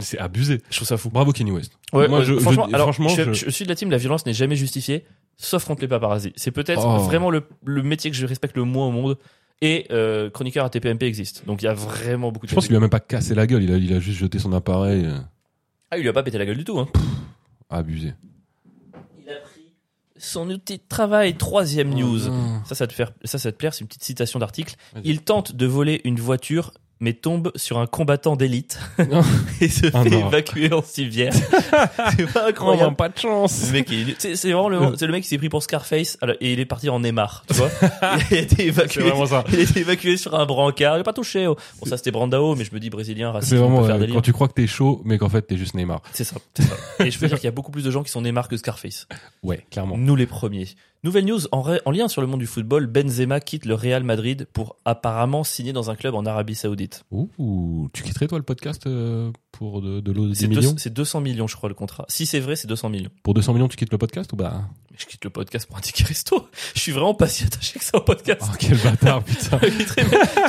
C'est abusé. Je trouve ça fou. Bravo Kanye West. Ouais, Moi, ouais, je- je- franchement, alors, franchement, je, je- je suis de la team. La violence n'est jamais justifiée, sauf contre les paparazzis. C'est peut-être Oh. vraiment le, le métier que je respecte le moins au monde. Et euh, chroniqueur à TPMP existe. Donc il y a vraiment beaucoup de. Je pense qu'il lui a même pas cassé la gueule. Il a, il a juste jeté son appareil. euh, Ah, il lui a pas pété la gueule du tout. Hein. Abusé. Il a pris son outil de travail. Troisième news. Oh, Ça, ça te faire, ça, ça te plaire. C'est une petite citation d'article. Il tente de voler une voiture, mais tombe sur un combattant d'élite [laughs] et se Ah fait non. évacuer en civière. [laughs] c'est pas incroyable. pas de chance. Le mec, c'est c'est vraiment le, c'est le mec qui s'est pris pour Scarface alors- et il est parti en Neymar, tu vois. [laughs] il a été C'est évacué. vraiment ça. Il a été évacué sur un brancard. Il a pas touché. oh. Bon, ça c'était Brandao, mais je me dis brésilien, raciste, C'est on vraiment peut faire euh, quand tu crois que t'es chaud, mais qu'en fait t'es juste Neymar. C'est ça, c'est ça. Et je peux dire qu'il y a beaucoup plus de gens qui sont Neymar que Scarface. Ouais, clairement. Nous les premiers. Nouvelle news en, lien sur le monde du football, Benzema quitte le Real Madrid pour apparemment signer dans un club en Arabie Saoudite. Ouh, tu quitterais toi le podcast euh, pour de, de l'eau deux- millions c'est 200 millions, je crois, le contrat. Si c'est vrai, c'est 200 millions. Pour 200 millions, tu quittes le podcast ou bah? Mais je quitte le podcast pour un ticket resto. Je suis vraiment pas si attaché que ça au podcast. Oh quel bâtard [laughs] putain.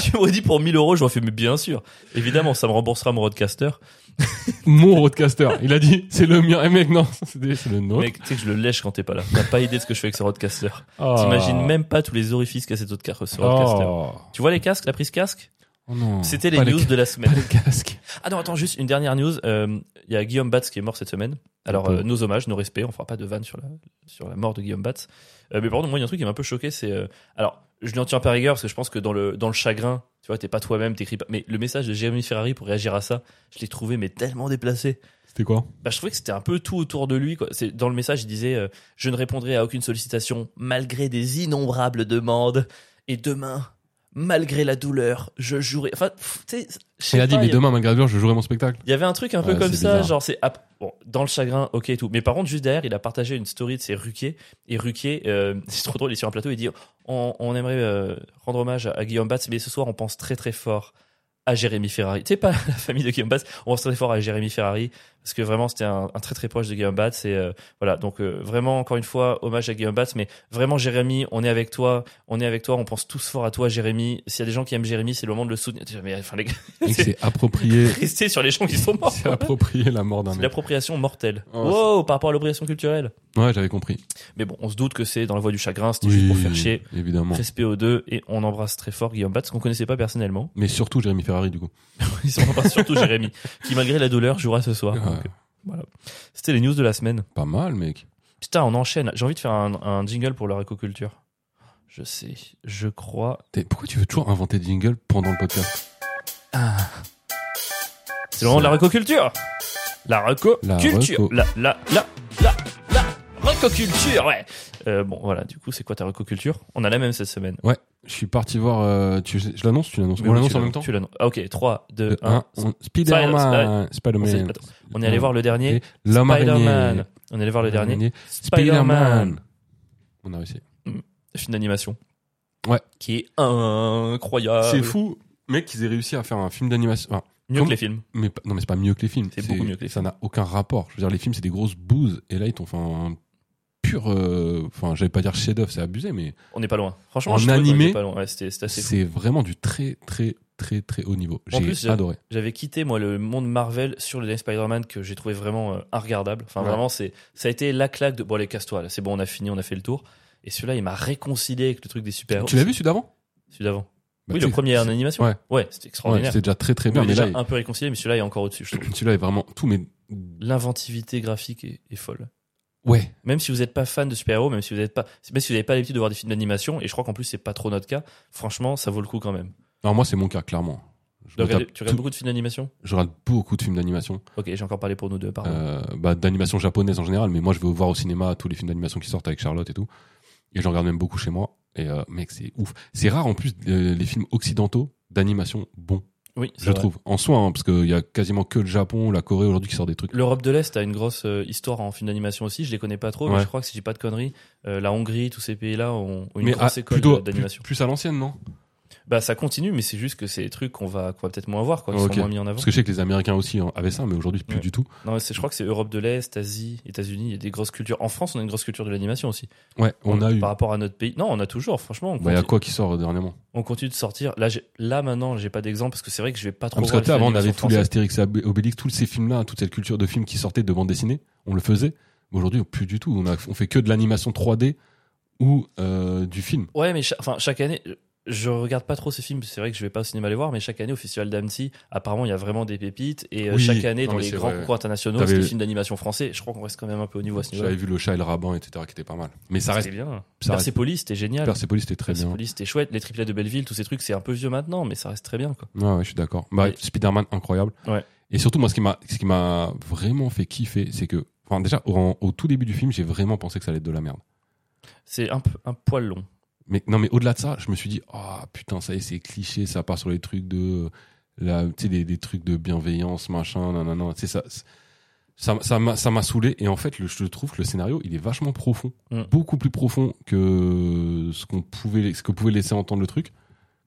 Tu m'aurais dit pour 1000 euros, j'aurais fait, mais bien sûr. Évidemment, ça me remboursera mon roadcaster. [laughs] Mon roadcaster, il a dit c'est le mien. Eh mec non, c'est le nôtre. Mec, tu sais que je le lèche quand t'es pas là. T'as pas idée de ce que je fais avec ce roadcaster. Oh. T'imagines même pas tous les orifices qu'a ce roadcaster. Oh. Tu vois les casques, la prise casque? Oh. C'était les news de la semaine. Pas les casques. Ah non, attends, juste une dernière news. Euh, Il y a Guillaume Batz qui est mort cette semaine. Alors, peu. euh, nos hommages, nos respects. On fera pas de vanne sur la, sur la mort de Guillaume Batz. Euh, mais pardon, moi, il y a un truc qui m'a un peu choqué, c'est... euh, alors, je lui en tiens pas rigueur parce que je pense que dans le, dans le chagrin, tu vois, t'es pas toi-même, t'écris pas... Mais le message de Jérémy Ferrari pour réagir à ça, je l'ai trouvé mais tellement déplacé. C'était quoi? Bah, je trouvais que c'était un peu tout autour de lui. Quoi. Dans le message, il disait euh, Je ne répondrai à aucune sollicitation, malgré des innombrables demandes. Et demain, malgré la douleur, je jouerai. Enfin, tu sais, Il a dit mais demain malgré la douleur, je jouerai mon spectacle. il y avait un truc un peu Ouais, comme ça, bizarre. genre c'est bon dans le chagrin, ok et tout. Mais par contre juste derrière, il a partagé une story de ses Ruquier et Ruquier, euh, [laughs] c'est trop drôle, il est sur un plateau, il dit on, on aimerait euh, rendre hommage à, à Guillaume Batz, mais ce soir on pense très très fort à Jérémy Ferrari. Tu sais pas [laughs] la famille de Guillaume Batz, on pense très fort à Jérémy Ferrari, parce que vraiment c'était un, un très très proche de Guillaume Batz et euh, voilà. Donc euh, vraiment encore une fois hommage à Guillaume Batz. Mais vraiment Jérémy on est avec toi. On est avec toi. On pense tous fort à toi Jérémy. S'il y a des gens qui aiment Jérémy c'est le moment de le soutenir. Mais enfin les gars. C'est [laughs] [laughs] approprié, restez sur les gens qui sont morts. C'est approprié la mort d'un l'appropriation mortelle. Oh, wow par rapport à l'appropriation culturelle. Ouais, j'avais compris. mais bon on se doute que c'est dans la voie du chagrin. C'était juste pour faire chier. évidemment. respect aux deux et on embrasse très fort Guillaume Batz qu'on connaissait pas personnellement. Mais surtout Jérémy Ferrari, du coup. [laughs] embrasse surtout Jérémy qui malgré la douleur jouera ce soir. Ouais. Donc, voilà c'était les news de la semaine Pas mal, mec. Putain, on enchaîne. J'ai envie de faire un, un jingle pour leur écoculture. Je sais, je crois. T'es- Pourquoi tu veux toujours inventer des jingles pendant le podcast C'est le moment de la récoculture. La reco. La, la, la, la, la récoculture, ouais. Euh, bon, voilà, du coup, c'est quoi ta récoculture On a la même cette semaine. Je suis parti voir. euh, tu, je l'annonce, tu l'annonces. Mais On oui, l'annonce tu en même temps. Tu l'annonces. Ah, ok, 3, 2, 1. Un, on- Spider-Man, On, s'est- Spider-Man, attends, on est allé voir le dernier. Et l'homme araignée. Spider-Man. On est allé voir le dernier. Araignée. Spider-Man. On a réussi. Film d'animation. Ouais. Qui est incroyable. C'est fou, mec, qu'ils aient réussi à faire un film d'animation. Enfin, Mieux que les films. mais pas- non, mais c'est pas mieux que les films. C'est beaucoup mieux que les Ça n'a aucun rapport. Je veux dire, les films, c'est des grosses bouses. Et là, ils t'ont fait un pur. euh, Enfin, j'allais pas dire chef-d'œuvre, c'est abusé, mais On n'est pas loin. Franchement, En animé, était pas loin. Ouais, c'est vraiment du très, très, très, très haut niveau. J'ai adoré. J'avais quitté moi le monde Marvel sur le dernier Spider-Man que j'ai trouvé vraiment euh, regardable. Enfin Ouais. vraiment c'est ça a été la claque de bon allez casse-toi c'est bon on a fini, on a fait le tour. Et celui-là il m'a réconcilié avec le truc des super-héros. Tu l'as vu celui d'avant? Celui d'avant. Bah, oui, le premier en animation. Ouais. Ouais, c'était Ouais, extraordinaire. c'était déjà très, très bien. Mais Mais déjà là, un peu réconcilié, mais celui-là est encore au-dessus, je trouve. il- celui-là est vraiment tout, mais. L'inventivité graphique est, est folle. Ouais. Même si vous n'êtes pas fan de super-héros, même si vous n'êtes pas, même si vous n'avez pas l'habitude de voir des films d'animation, et je crois qu'en plus c'est pas trop notre cas, franchement ça vaut le coup quand même. Alors, moi, c'est mon cas, clairement. Je, Tu regardes, tape tu regardes tout- beaucoup de films d'animation? Je regarde beaucoup de films d'animation. Ok, j'ai encore parlé pour nous deux, pardon. euh, bah, d'animation japonaise en général, mais moi je vais voir au cinéma tous les films d'animation qui sortent avec Charlotte et tout. Et j'en regarde même beaucoup chez moi. Et euh, mec, c'est ouf. C'est rare en plus euh, les films occidentaux d'animation bons, oui, je vrai. trouve. En soi, hein, parce qu'il y a quasiment que le Japon, la Corée aujourd'hui qui sort des trucs. L'Europe de l'Est a une grosse euh, histoire en film d'animation aussi. Je les connais pas trop, mais je crois que si j'ai pas de conneries, euh, la Hongrie, tous ces pays-là ont, ont une mais grosse ah, école d'animation. plus, plus à l'ancienne, non? Bah ça continue, mais c'est juste que c'est des trucs qu'on va, qu'on va peut-être moins voir, quoi, qui sont moins mis en avant. Parce que je sais que les Américains aussi hein, avaient ça, mais aujourd'hui plus Ouais. du tout. Non, c'est, je crois que c'est Europe de l'Est, Asie, États-Unis. Il y a des grosses cultures. En France, on a une grosse culture de l'animation aussi. Ouais, on a eu. par rapport à notre pays. Non, on a toujours. Franchement, on, Bah, il y a continue, quoi qui sort euh, dernièrement? On continue de sortir. Là, j'ai- là maintenant, j'ai pas d'exemple parce que c'est vrai que je vais pas trop. Parce que voir tu sais, les avant, on avait tous les. Astérix et Ob- Obélix, tous ces films-là, toute cette culture de films qui sortaient de bande dessinée, on le faisait. Mais aujourd'hui, plus du tout. On, a, on fait que de l'animation 3D ou euh, du film. Ouais, mais cha- enfin, chaque année, je regarde pas trop ces films. C'est vrai que je vais pas au cinéma les voir, mais chaque année au Festival d'Annecy, apparemment, il y a vraiment des pépites. Et euh, Oui. chaque année, dans les grands vrai. concours internationaux, des films d'animation français. Je crois qu'on reste quand même un peu au niveau à ce niveau. J'avais vu Le Chat et le Rabbin, etc., qui était pas mal. Mais ça reste. Bien. Ça Persepolis, c'était génial. Persepolis, c'était très bien. Persepolis, c'était chouette. Les triplets de Belleville, tous ces trucs, c'est un peu vieux maintenant, mais ça reste très bien, quoi. Ouais, ouais, je suis d'accord. Bah, Et- Spider-Man, incroyable. Ouais. Et surtout, moi, ce qui m'a, ce qui m'a vraiment fait kiffer, c'est que, enfin, déjà, au, au tout début du film, j'ai vraiment pensé que ça allait être de la merde. C'est un poil long. Mais non, mais au-delà de ça, je me suis dit, oh putain, ça y est, c'est cliché, ça part sur les trucs de, la, tu sais, des, des trucs de bienveillance, machin, nanana, tu ça, ça, ça m'a, ça m'a saoulé. Et en fait, le, je trouve que le scénario, il est vachement profond, Mm. beaucoup plus profond que ce qu'on pouvait, ce que pouvait laisser entendre le truc.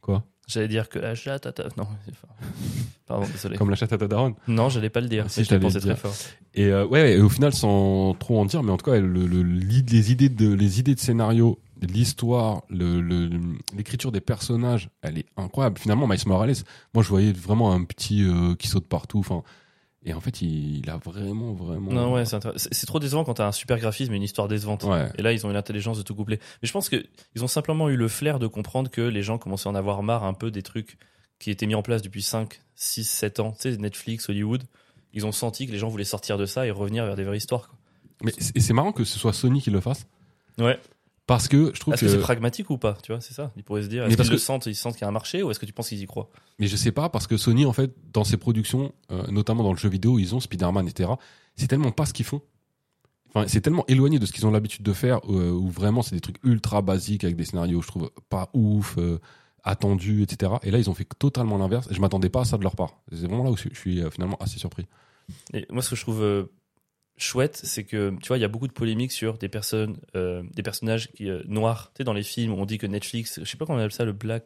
Quoi? J'allais dire que la chatte, attends, non, c'est- enfin, pardon, désolé. Comme la chatte à ta daronne. Non, j'allais pas le dire. Si, je pensé le très fort. Et euh, ouais, et au final, sans trop en dire, mais en tout cas, le, le- l'id- les idées de les idées de scénario, l'histoire, le, le- l'écriture des personnages, elle est incroyable. Finalement, Miles Morales, moi, je voyais vraiment un petit euh, qui saute partout. Enfin, et en fait, il, il a vraiment, vraiment. Non, ouais, c'est, trop décevant quand t'as un super graphisme et une histoire décevante. Ouais. Et là, ils ont eu l'intelligence de tout coupler. Mais je pense que ils ont simplement eu le flair de comprendre que les gens commençaient à en avoir marre un peu des trucs qui étaient mis en place depuis 5, 6, 7 ans. Tu sais, Netflix, Hollywood. Ils ont senti que les gens voulaient sortir de ça et revenir vers des vraies histoires. quoi. Mais c'est marrant que ce soit Sony qui le fasse, Ouais. Parce que je trouve Est-ce que. que c'est pragmatique ou pas Tu vois, c'est ça. Ils pourraient se dire, Mais est-ce parce qu'ils le que- sentent, ils sentent qu'il y a un marché ou est-ce que tu penses qu'ils y croient? Mais je sais pas, parce que Sony, en fait, dans ses productions, euh, notamment dans le jeu vidéo, ils ont Spider-Man, etc. C'est tellement pas ce qu'ils font. Enfin, c'est tellement éloigné de ce qu'ils ont l'habitude de faire, euh, où vraiment c'est des trucs ultra basiques avec des scénarios, je trouve, pas ouf, euh, attendus, etc. Et là, ils ont fait totalement l'inverse. Et je m'attendais pas à ça de leur part. C'est vraiment là où je suis euh, finalement assez surpris. Et moi, ce que je trouve chouette, c'est que tu vois, il y a beaucoup de polémiques sur des personnes, euh, des personnages qui, euh, noirs. Tu sais, dans les films, on dit que Netflix, je sais pas comment on appelle ça, le black.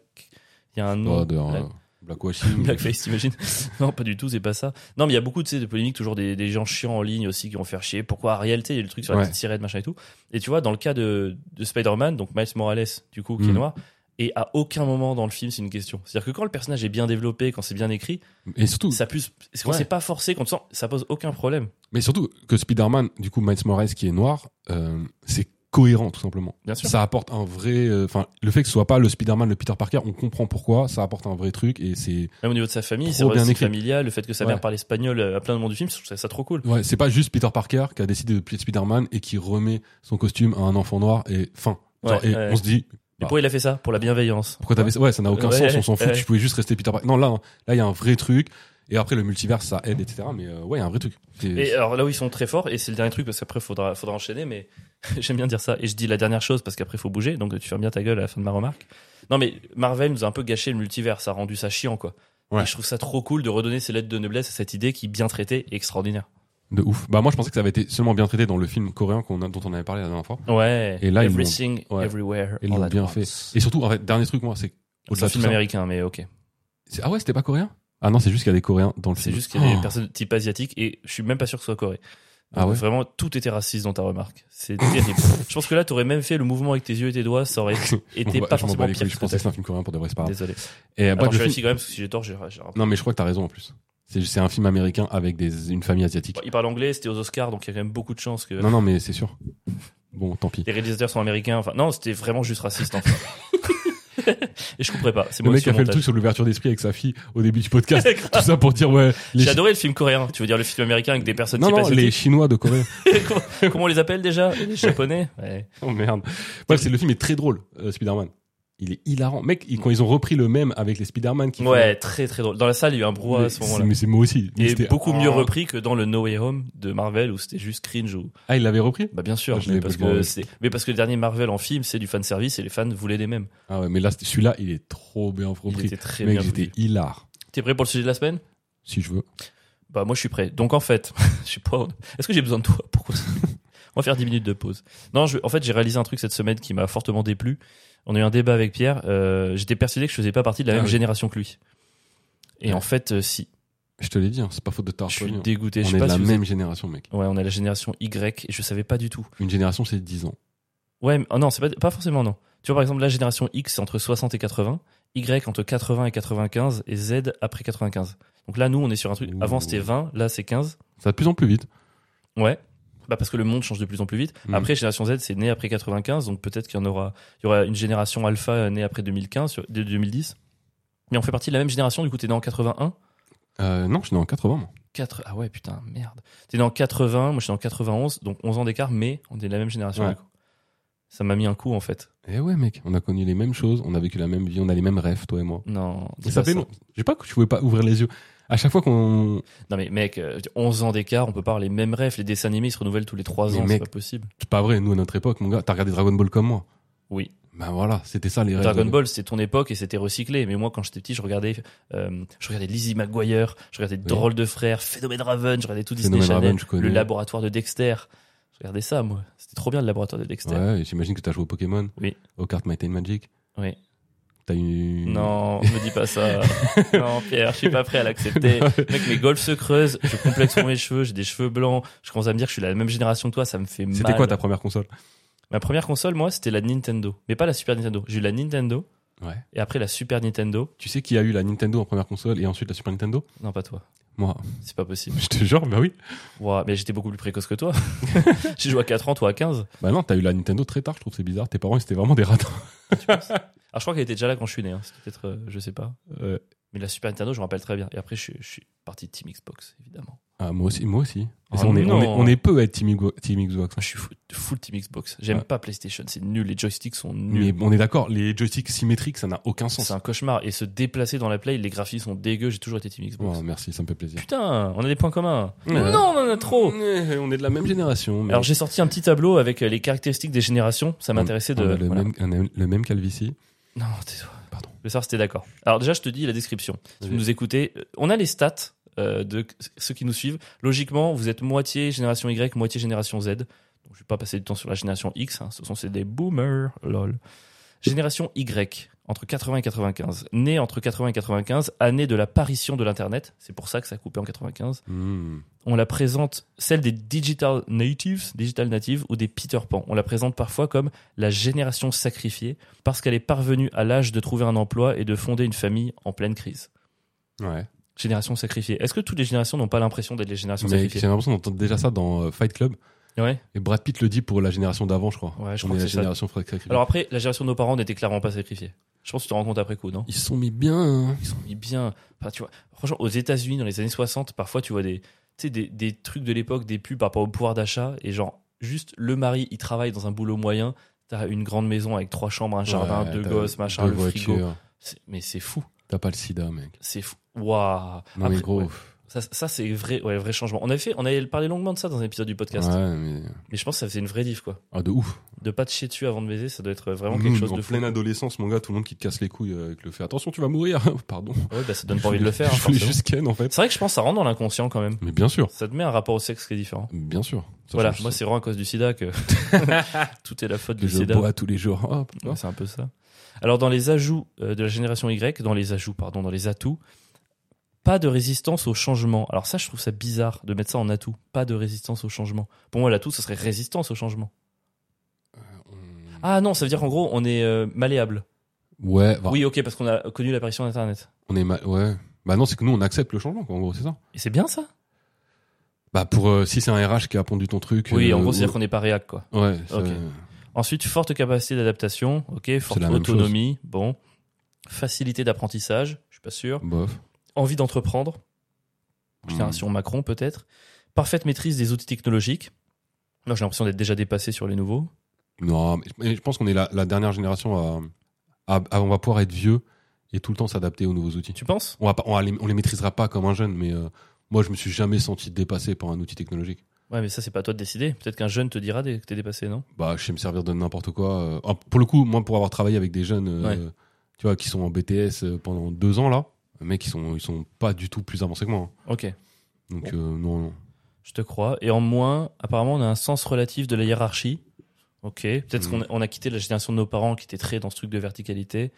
Il y a un nom. De- black- Blackwashing. [laughs] Blackface, t'imagines [laughs] Non, pas du tout, c'est pas ça. Non, mais il y a beaucoup sais, de polémiques, toujours des, des gens chiants en ligne aussi qui vont faire chier. Pourquoi Ariel, tu sais, il y a le truc sur la Ouais. petite sirène, machin et tout. Et tu vois, dans le cas de, de Spider-Man, donc Miles Morales, du coup, qui est Mm. noir, et à aucun moment dans le film, c'est une question. C'est-à-dire que quand le personnage est bien développé, quand c'est bien écrit, Et surtout, ça plus, quand Ouais. c'est pas forcé, quand tu sens, ça pose aucun problème. mais surtout que Spider-Man, du coup, Miles Morales qui est noir, euh, c'est cohérent, tout simplement. Bien sûr. Ça apporte un vrai, euh, enfin, le fait que ce soit pas le Spider-Man, le Peter Parker, on comprend pourquoi, ça apporte un vrai truc et c'est, Même au niveau de sa famille, c'est bien familial, le fait que sa Ouais. mère parle espagnol à plein de moments du film, je trouve ça trop cool. ouais, c'est pas juste Peter Parker qui a décidé de plier Spider-Man et qui remet son costume à un enfant noir et fin. Genre, Ouais, et on se dit, Et pourquoi il a fait ça? Pour la bienveillance. pourquoi t'avais, ouais, ça n'a aucun Ouais, sens, on s'en fout, ouais. tu pouvais juste rester Peter Parker. Non, là, là, il y a un vrai truc. Et après, le multivers, ça aide, etc. Mais euh, ouais, il y a un vrai truc. Et alors là où ils sont très forts, et c'est le dernier truc parce qu'après faudra, faudra enchaîner, mais [laughs] j'aime bien dire ça. Et je dis la dernière chose parce qu'après faut bouger, donc tu fermes bien ta gueule à la fin de ma remarque. Non mais Marvel nous a un peu gâché le multivers, ça a rendu ça chiant quoi. Ouais. Et je trouve ça trop cool de redonner ces lettres de noblesse à cette idée qui bien traitée et extraordinaire. De ouf. Bah moi je pensais que ça avait été seulement bien traité dans le film coréen qu'on a, dont on avait parlé la dernière fois. Ouais. Et là, ils everything, l'ont- ouais. everywhere, Ils l'ont bien fait. Et surtout, en fait, dernier truc moi, c'est C'est au-delà film américain, mais ok. c'est- Ah ouais, c'était pas coréen? Ah non, c'est juste qu'il y a des Coréens dans le C'est film. juste qu'il y a des Oh. personnes de type asiatique et je suis même pas sûr que ce soit Corée. Ah ouais? Vraiment, tout était raciste dans ta remarque. C'est terrible. [laughs] je pense que là, t'aurais même fait le mouvement avec tes yeux et tes doigts, ça aurait [laughs] été Bon, pas forcément pire je pensais que c'était un film coréen pour de vrai, c'est pas grave. Désolé. Et euh, Alors, je film... quand même, parce que si j'ai tort, j'ai Non mais je crois que t'as raison en plus. C'est un film américain avec des, une famille asiatique. Il parle anglais, c'était aux Oscars, donc il y a quand même beaucoup de chances que Non non mais c'est sûr. Bon, tant pis. les réalisateurs sont américains. Enfin, non, c'était vraiment juste raciste, en fait. [laughs] Et je couperai pas. C'est Le mec qui a fait le truc sur l'ouverture d'esprit avec sa fille au début du podcast. [laughs] tout ça pour dire ouais. J'ai adoré le film coréen. Tu veux dire le film américain avec des personnes non non les Chinois de Corée. [laughs] comment, comment on les appelle déjà? Les Japonais ouais. oh merde. Bref, c'est le film est très drôle. euh, Spider-Man. Il est hilarant. Mec, ils- quand ils ont repris le même avec les Spider-Man qui font- Ouais, très très drôle. Dans la salle, il y a eu un brouhaha à ce moment-là. mais c'est moi aussi. Mais Et c'était- beaucoup mieux repris que dans le No Way Home de Marvel où c'était juste cringe Ah, il l'avait repris? Bah bien sûr Ah, mais parce que c'est mais parce que le dernier Marvel en film c'est du fan service et les fans voulaient des mêmes. Ah ouais, mais là, celui-là, il est trop bien Il repris. était très Mec, bien. j'étais hilar. T'es prêt pour le sujet de la semaine? Si je veux. Bah moi je suis prêt. Donc en fait, [laughs] je suis pas. Est-ce que j'ai besoin de toi? Pour [laughs] On va faire 10 minutes de pause. Non, je... en fait j'ai réalisé un truc cette semaine qui m'a fortement déplu. On a eu un débat avec Pierre. Euh, J'étais persuadé que je faisais pas partie de la Ah même oui. génération que lui. Et Ouais. en fait, euh, si. Je te l'ai dit, hein, c'est pas faute de t'avoir Je suis hein. dégoûté. On je est sais de pas la si vous même génération, mec. Ouais, on est la génération Y et je savais pas du tout. Une génération, c'est 10 ans. Ouais, mais- oh non, c'est pas, pas forcément non. Tu vois, par exemple, la génération X, c'est entre 60 et 80, Y entre 80 et 95, et Z après 95. Donc là, nous, on est sur un truc. Ouh. Avant, c'était 20, là, c'est 15. Ça va de plus en plus vite. Ouais. Bah parce que le monde change de plus en plus vite. Mm. Après, génération Z, c'est né après 95, donc peut-être qu'il y en aura, il y aura une génération alpha née après 2015, sur, de 2010. Mais on fait partie de la même génération, du coup, t'es né en 81. Euh, non, je suis né en 80, moi. 4... Ah ouais, putain, merde. T'es né en 80, moi je suis né en 91, donc 11 ans d'écart, mais on est de la même génération, Ouais. du coup. Ça m'a mis un coup, en fait. Eh ouais, mec, on a connu les mêmes choses, on a vécu la même vie, on a les mêmes rêves, toi et moi. Non. Et ça fait long. Je sais pas que tu pouvais pas ouvrir les yeux. À chaque fois qu'on, Non mais mec, euh, 11 ans d'écart, on peut pas avoir les mêmes rêves. Les dessins animés ils se renouvellent tous les 3 Mais ans, c'est pas possible. c'est pas vrai, nous à notre époque, mon gars, t'as regardé Dragon Ball comme moi. Oui. Ben voilà, c'était ça les rêves. Dragon Ball c'était ton époque et c'était recyclé. Mais moi quand j'étais petit, je regardais, euh, je regardais Lizzie McGuire, je regardais Drôle de frères, Phénomène Raven, je regardais tout Disney Phénomène Channel, Raven, le laboratoire de Dexter. Je regardais ça moi. C'était trop bien le laboratoire de Dexter. Ouais, j'imagine que t'as joué au Pokémon. Oui. Aux cartes Might and Magic. Oui. T'as eu. Non, me dis pas ça. [laughs] non Pierre, je suis pas prêt à l'accepter. [laughs] Mec, mes golfs se creusent, je complexe sur mes cheveux, j'ai des cheveux blancs. Je commence à me dire que je suis la même génération que toi, ça me fait mal. C'était quoi ta première console? Ma première console, moi, c'était la Nintendo. Mais pas la Super Nintendo. J'ai eu la Nintendo Ouais. et après la Super Nintendo. Tu sais qui a eu la Nintendo en première console et ensuite la Super Nintendo? Non, pas toi. Moi. C'est pas possible. [laughs] Je te jure, bah oui. Mais j'étais beaucoup plus précoce que toi. [laughs] J'ai joué à 4 ans, toi à 15. Bah non, t'as eu la Nintendo très tard, je trouve c'est bizarre. Tes parents, c'était vraiment des ratins. Alors je crois qu'elle était déjà là quand je suis né. hein. Peut-être, euh, je sais pas. Euh, Mais la Super Nintendo, je me rappelle très bien. Et après, je suis parti de Team Xbox, évidemment. Ah, moi aussi, moi aussi. Oh on, est, on, est, non. on est peu à être Team, Xbox- Team Xbox. Moi, je suis full, full Team Xbox. J'aime Ouais. pas PlayStation. C'est nul. Les joysticks sont Mais nuls. on est d'accord, les joysticks symétriques, ça n'a aucun sens. C'est un cauchemar. Et se déplacer dans la Play, les graphismes sont dégueux. J'ai toujours été Team Xbox. Oh, merci, ça me fait plaisir. Putain, on a des points communs. Ouais. Non, on en a trop. Ouais, on est de la même génération. mais Alors j'ai sorti un petit tableau avec euh, les caractéristiques des générations. Ça m'intéressait de. on a le, voilà. même, on a le même calvitie. Non, tais-toi. Pardon. Savoir si t'es d'accord. Alors déjà, je te dis la description. Si vous nous écoutez, euh, on a les stats euh, de ceux qui nous suivent. Logiquement, vous êtes moitié génération Y, moitié génération Z. Donc je vais pas passer du temps sur la génération X. hein. Ce sont des boomers, lol. Génération Y, entre 80 et 95. Née entre 80 et 95, année de l'apparition de l'Internet. C'est pour ça que ça a coupé en 95. Hmm. On la présente, celle des digital natives, digital natives ou des Peter Pan. On la présente parfois comme la génération sacrifiée parce qu'elle est parvenue à l'âge de trouver un emploi et de fonder une famille en pleine crise. Ouais. Génération sacrifiée. Est-ce que toutes les générations n'ont pas l'impression d'être les générations Mais j'ai sacrifiées l'impression d'entendre déjà ça dans euh, Fight Club. Ouais. Et Brad Pitt le dit pour la génération d'avant, je crois. Ouais, je On crois est que la ça. génération sacrifiée. Alors après, la génération de nos parents n'était clairement pas sacrifiée. Je pense que tu te rends compte après coup, non? Ils se sont mis bien. hein. Ils sont mis bien. Enfin, tu vois, franchement, aux États-Unis, dans les années 60, parfois, tu vois des, tu sais, des, des trucs de l'époque, des pubs par rapport au pouvoir d'achat, et genre, juste le mari, il travaille dans un boulot moyen, t'as une grande maison avec trois chambres, un jardin, Ouais, deux gosses, machin, deux le frigo. voitures. Mais c'est fou. T'as pas le sida, mec. C'est fou. Waouh. Non, mais gros. ouais, ça, ça c'est vrai, ouais, vrai changement. On avait fait, on avait parlé longuement de ça dans un épisode du podcast. Ouais, mais. Mais je pense que ça faisait une vraie diff, quoi. Ah, de ouf. De pas te chier dessus avant de baiser, ça doit être vraiment quelque chose en de fou. pleine adolescence, mon gars, tout le monde qui te casse les couilles euh, avec le fait attention, tu vas mourir. [laughs] Pardon. Ouais, bah, ça donne pas envie de le faire. Je voulais juste Ken, en fait. C'est vrai que je pense que ça rentre dans l'inconscient quand même. Mais bien sûr. Ça te met un rapport au sexe qui est différent. Bien sûr. Ça voilà, moi c'est vraiment à cause du sida que [laughs] [laughs] tout est la faute que du je sida. bois tous les jours. Ah, Ouais, c'est un peu ça. Alors dans les ajouts euh, de la génération Y, dans les ajouts, pardon, dans les atouts, pas de résistance au changement. Alors ça, je trouve ça bizarre de mettre ça en atout. Pas de résistance au changement. Pour moi, l'atout, ce serait résistance au changement. on- Ah non, ça veut dire qu'en gros, on est euh, malléable. Ouais, bah, Oui, ok, parce qu'on a connu l'apparition d'Internet. on est ma- ouais. Bah non, c'est que nous on accepte le changement, quoi, en gros, c'est ça. Et c'est bien ça? Bah pour euh, si c'est un RH qui a pondu ton truc. Oui, euh, en gros, c'est-à-dire qu'on n'est pas réac, quoi. Ouais. ça-. Ensuite, forte capacité d'adaptation, ok, forte autonomie, bon. Facilité d'apprentissage, je suis pas sûr. Bof. Envie d'entreprendre, Hmm. génération Macron peut-être. Parfaite maîtrise des outils technologiques. Moi, j'ai l'impression d'être déjà dépassé sur les nouveaux. Non, mais je pense qu'on est la, la dernière génération à, à- à- On va pouvoir être vieux et tout le temps s'adapter aux nouveaux outils. Tu penses? On, va on, va les, on les maîtrisera pas comme un jeune, mais euh, moi je me suis jamais senti dépassé par un outil technologique. Ouais, mais ça, c'est pas à toi de décider. Peut-être qu'un jeune te dira que t'es dépassé, non? Bah, je sais me servir de n'importe quoi. euh. Ah, pour le coup, moi pour avoir travaillé avec des jeunes, euh, tu vois, qui sont en BTS euh, pendant deux ans là, mec, ils sont, ils sont pas du tout plus avancés que moi. hein. Ok, Donc Bon. euh, non, non. je te crois. Et en moins, apparemment, on a un sens relatif de la hiérarchie. Ok, peut-être Mhm. qu'on a, on a quitté la génération de nos parents qui était très dans ce truc de verticalité.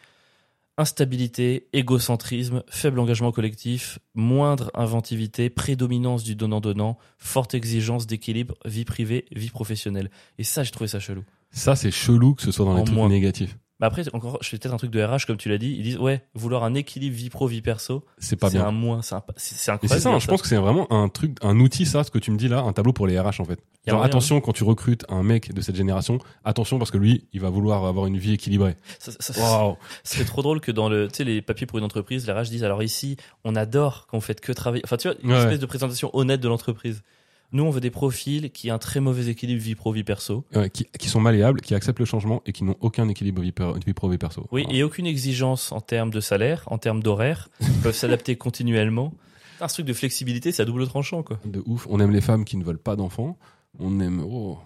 Instabilité, égocentrisme, faible engagement collectif, moindre inventivité, prédominance du donnant-donnant, forte exigence d'équilibre, vie privée, vie professionnelle. Et ça, j'ai trouvé ça chelou. Ça c'est chelou que ce soit dans En les trucs moins. négatifs. Bah après, encore, je fais peut-être un truc de RH, comme tu l'as dit. Ils disent, ouais, vouloir un équilibre vie pro, vie perso, C'est pas bien. moins, c'est un- c'est c'est incroyable. c'est ça, hein, dire je pense que c'est vraiment un truc, un outil, ça, ce que tu me dis là, un tableau pour les RH en fait. Genre, moyen, attention quand tu recrutes un mec de cette génération, attention parce que lui, il va vouloir avoir une vie équilibrée. Ça, ça- ça- Waouh. C'est trop drôle que dans le, tu sais, les papiers pour une entreprise, les RH disent alors ici, on adore quand vous faites que travailler. Enfin, tu vois, une Ouais. espèce de présentation honnête de l'entreprise. Nous, on veut des profils qui ont un très mauvais équilibre vie pro, vie perso. Ouais, qui, qui sont malléables, qui acceptent le changement et qui n'ont aucun équilibre vie, per- vie pro vie perso. Oui, Voilà. et aucune exigence en termes de salaire, en termes d'horaire. Ils peuvent s'adapter [laughs] continuellement. Un truc de flexibilité, c'est à double tranchant, quoi. De ouf. On aime les femmes qui ne veulent pas d'enfants. On aime. Oh.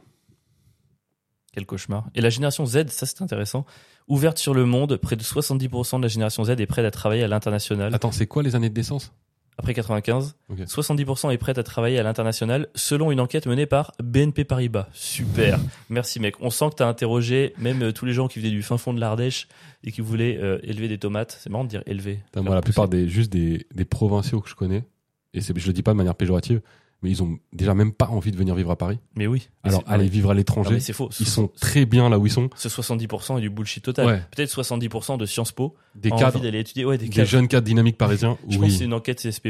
Quel cauchemar. Et la génération Z, ça c'est intéressant. Ouverte sur le monde, près de 70% de la génération Z est prête à travailler à l'international. Attends, c'est quoi les années de naissance Après 95, Ok. 70% est prête à travailler à l'international selon une enquête menée par BNP Paribas. Super. Merci mec. On sent que t'as interrogé même euh, tous les gens qui venaient du fin fond de l'Ardèche et qui voulaient euh, élever des tomates. C'est marrant de dire élever. Moi, la plupart des juste des, des provinciaux que je connais, et je le dis pas de manière péjorative, mais ils ont déjà même pas envie de venir vivre à Paris. Mais oui. Alors aller ouais. vivre à Non, l'étranger, c'est faux. ils sont très bien là où ils sont. Ce 70% est du bullshit total. Ouais. Peut-être 70% de Sciences Po Des ont cadres, envie d'aller étudier. Ouais, des des cadres. jeunes cadres dynamiques parisiens. [laughs] Je pense que c'est oui. une enquête CSP+.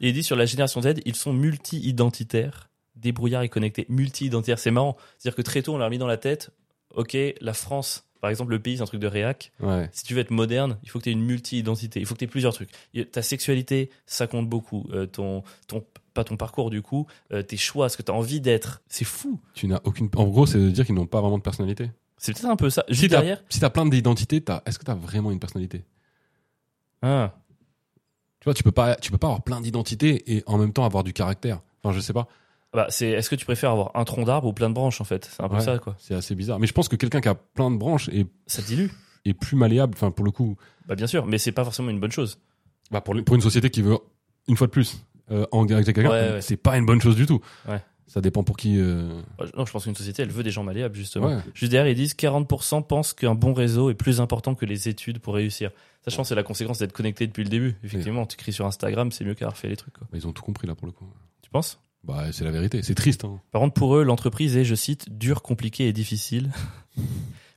Et il dit sur la génération Z, ils sont multi-identitaires, débrouillards et connectés. Multi-identitaires, c'est marrant. C'est-à-dire que très tôt, on leur a mis dans la tête, ok, la France, par exemple, le pays, c'est un truc de réac. Ouais. Si tu veux être moderne, il faut que tu aies une multi-identité. Il faut que tu aies plusieurs trucs. Ta sexualité, ça compte beaucoup. Euh, ton, ton, pas ton parcours, du coup, euh, tes choix, ce que tu as envie d'être. C'est fou. Tu n'as aucune. En gros, c'est de dire qu'ils n'ont pas vraiment de personnalité. C'est peut-être un peu ça. Juste Si derrière. si t'as plein d'identités, est-ce que t'as vraiment une personnalité? Ah. Tu vois, tu peux pas, tu peux pas avoir plein d'identités et en même temps avoir du caractère. Enfin, je sais pas. Bah, c'est, est-ce que tu préfères avoir un tronc d'arbre ou plein de branches, en fait? C'est un peu Ouais. ça, quoi. C'est assez bizarre. Mais je pense que quelqu'un qui a plein de branches est, Ça dilue. est plus malléable. Enfin, pour le coup, Bah, bien sûr, mais c'est pas forcément une bonne chose. bah, pour, pour une société qui veut une fois de plus euh, engager quelqu'un, Ouais, ouais. c'est pas une bonne chose du tout. Ouais. Ça dépend pour qui. euh, Non, je pense qu'une société, elle veut des gens malléables, justement. Ouais. Juste derrière, ils disent 40% pensent qu'un bon réseau est plus important que les études pour réussir. Ça, je pense, que c'est la conséquence d'être connecté depuis le début. Effectivement, tu cries sur Instagram, c'est mieux qu'avoir fait les trucs. Quoi. Bah, ils ont tout compris là pour le coup. Tu penses? Bah, c'est la vérité. C'est triste. Hein. Par contre, pour eux, l'entreprise est, je cite, dure, compliquée et difficile. [laughs]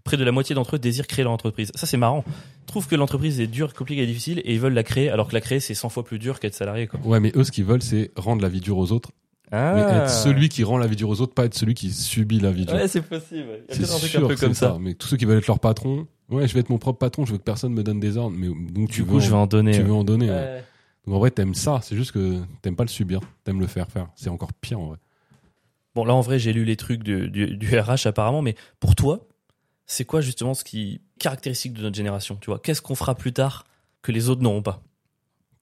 Près de la moitié d'entre eux désirent créer leur entreprise. Ça, c'est marrant. Ils trouvent que l'entreprise est dure, compliquée et difficile et ils veulent la créer, alors que la créer, c'est 100 fois plus dur qu'être salarié. Quoi. Ouais, mais eux, ce qu'ils veulent, c'est rendre la vie dure aux autres. Ah. Mais être celui qui rend la vie dure aux autres, pas être celui qui subit la vie dure. Ouais, c'est possible. Il y a c'est peut-être un truc sûr un peu que comme ça. Mais tous ceux qui veulent être leur patron, ouais, je vais être mon propre patron, je veux que personne me donne des ordres. Mais donc tu Du veux, coup, je vais en donner. tu veux en donner. ouais. Ouais. Donc en vrai, t'aimes ça. C'est juste que t'aimes pas le subir. T'aimes le faire faire. C'est encore pire en vrai. Bon, là, en vrai, j'ai lu les trucs du, du, du RH apparemment, mais pour toi, c'est quoi justement ce qui caractéristique de notre génération Tu vois, qu'est-ce qu'on fera plus tard que les autres n'auront pas?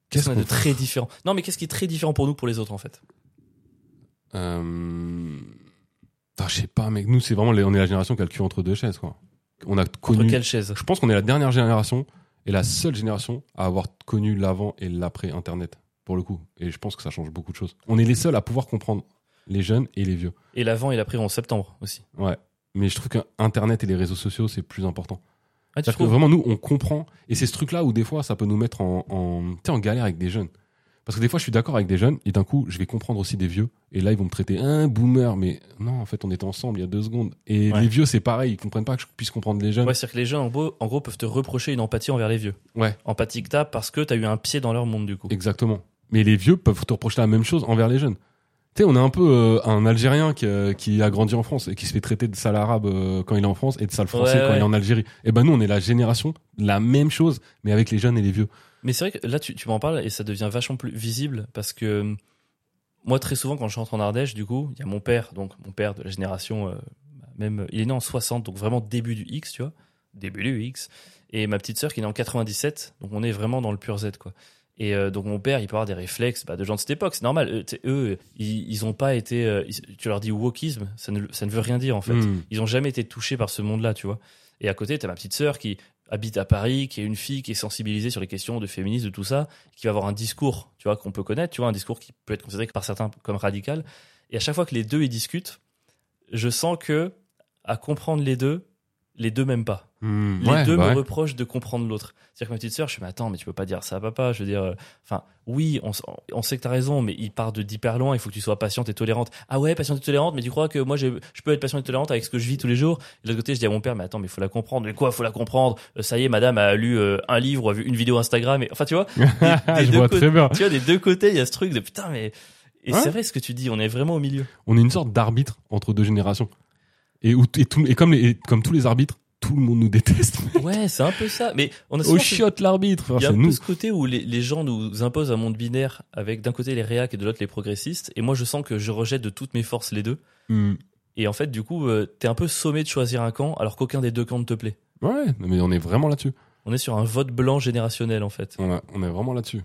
Qu'est-ce qu'on a de très différent? Non, mais qu'est-ce qui est très différent pour nous pour les autres en fait? Euh... putain, je sais pas, mec. Nous, c'est vraiment, on est la génération qui a le cul entre deux chaises, quoi. On a Entre connu. quelle chaise? Je pense qu'on est la dernière génération et la seule génération à avoir connu l'avant et l'après Internet, pour le coup. Et je pense que ça change beaucoup de choses. On est les seuls à pouvoir comprendre les jeunes et les vieux. Et l'avant et l'après en septembre aussi. Ouais. Mais je trouve qu'Internet et les réseaux sociaux, c'est plus important. Ah, tu C'est-à-dire que vraiment, nous, on comprend. Et c'est ce truc-là où des fois, ça peut nous mettre en, en, en galère avec des jeunes. Parce que des fois, je suis d'accord avec des jeunes et d'un coup, je vais comprendre aussi des vieux. Et là, ils vont me traiter un boomer. Mais non, en fait, on était ensemble il y a deux secondes. Et Ouais. les vieux, c'est pareil. Ils comprennent pas que je puisse comprendre les jeunes. Ouais, c'est-à-dire que les jeunes, en gros, en gros, peuvent te reprocher une empathie envers les vieux. Ouais. Empathie que t'as parce que t'as eu un pied dans leur monde, du coup. Exactement. Mais les vieux peuvent te reprocher la même chose envers les jeunes. Tu sais, on est un peu euh, un Algérien qui, euh, qui a grandi en France et qui se fait traiter de sale arabe euh, quand il est en France et de sale français Ouais, quand ouais. il est en Algérie. Et ben nous, on est la génération, la même chose, mais avec les jeunes et les vieux. Mais c'est vrai que là, tu, tu m'en parles et ça devient vachement plus visible parce que moi, très souvent, quand je rentre en Ardèche, du coup, il y a mon père, donc mon père de la génération, même, il est né en 60, donc vraiment début du X, tu vois, début du X, et ma petite sœur qui est née en 97, donc on est vraiment dans le pur Z, quoi. Et euh, donc mon père, il peut avoir des réflexes bah, de gens de cette époque, c'est normal. Eux, sais, eux ils, ils ont pas été, euh, ils- tu leur dis wokisme, ça ne, ça ne veut rien dire en fait. Hmm. Ils ont jamais été touchés par ce monde-là, tu vois. Et à côté, t'as ma petite sœur qui habite à Paris, qui est une fille qui est sensibilisée sur les questions de féminisme, de tout ça, qui va avoir un discours, tu vois, qu'on peut connaître, tu vois, un discours qui peut être considéré par certains comme radical. Et à chaque fois que les deux y discutent, je sens que à comprendre les deux, les deux m'aiment pas. Hmm. Les Ouais, deux bah me ouais. reprochent de comprendre l'autre. C'est-à-dire que ma petite sœur, je suis mais attends, mais tu peux pas dire ça à papa. Je veux dire, euh, enfin, oui, on, sait que t'as raison, mais il part de d'hyper loin. Il faut que tu sois patiente et tolérante. Ah ouais, patiente et tolérante, mais tu crois que moi, je peux être patiente et tolérante avec ce que je vis tous les jours? Et de l'autre côté, je dis à mon père, mais attends, mais il faut la comprendre. Mais quoi, faut la comprendre? Euh, Ça y est, madame a lu euh, un livre ou a vu une vidéo Instagram. Et, enfin, tu vois, [laughs] des je deux vois très bien. tu vois, des deux côtés, il y a ce truc de putain, mais. Et c'est vrai ce que tu dis, on est vraiment au milieu. On est une sorte d'arbitre entre deux générations. Et, où, et, tout, et comme, les, et comme tous les arbitres, tout le monde nous déteste. Ouais, c'est un peu ça. Mais on a Au chiotte l'arbitre, Il y a c'est un nous. peu ce côté où les, les gens nous imposent un monde binaire avec d'un côté les réacs et de l'autre les progressistes. Et moi, je sens que je rejette de toutes mes forces les deux. Hmm. Et en fait, du coup, euh, t'es un peu sommé de choisir un camp alors qu'aucun des deux camps ne te plaît. Ouais, mais on est vraiment là-dessus. On est sur un vote blanc générationnel en fait. On, a- on est vraiment là-dessus.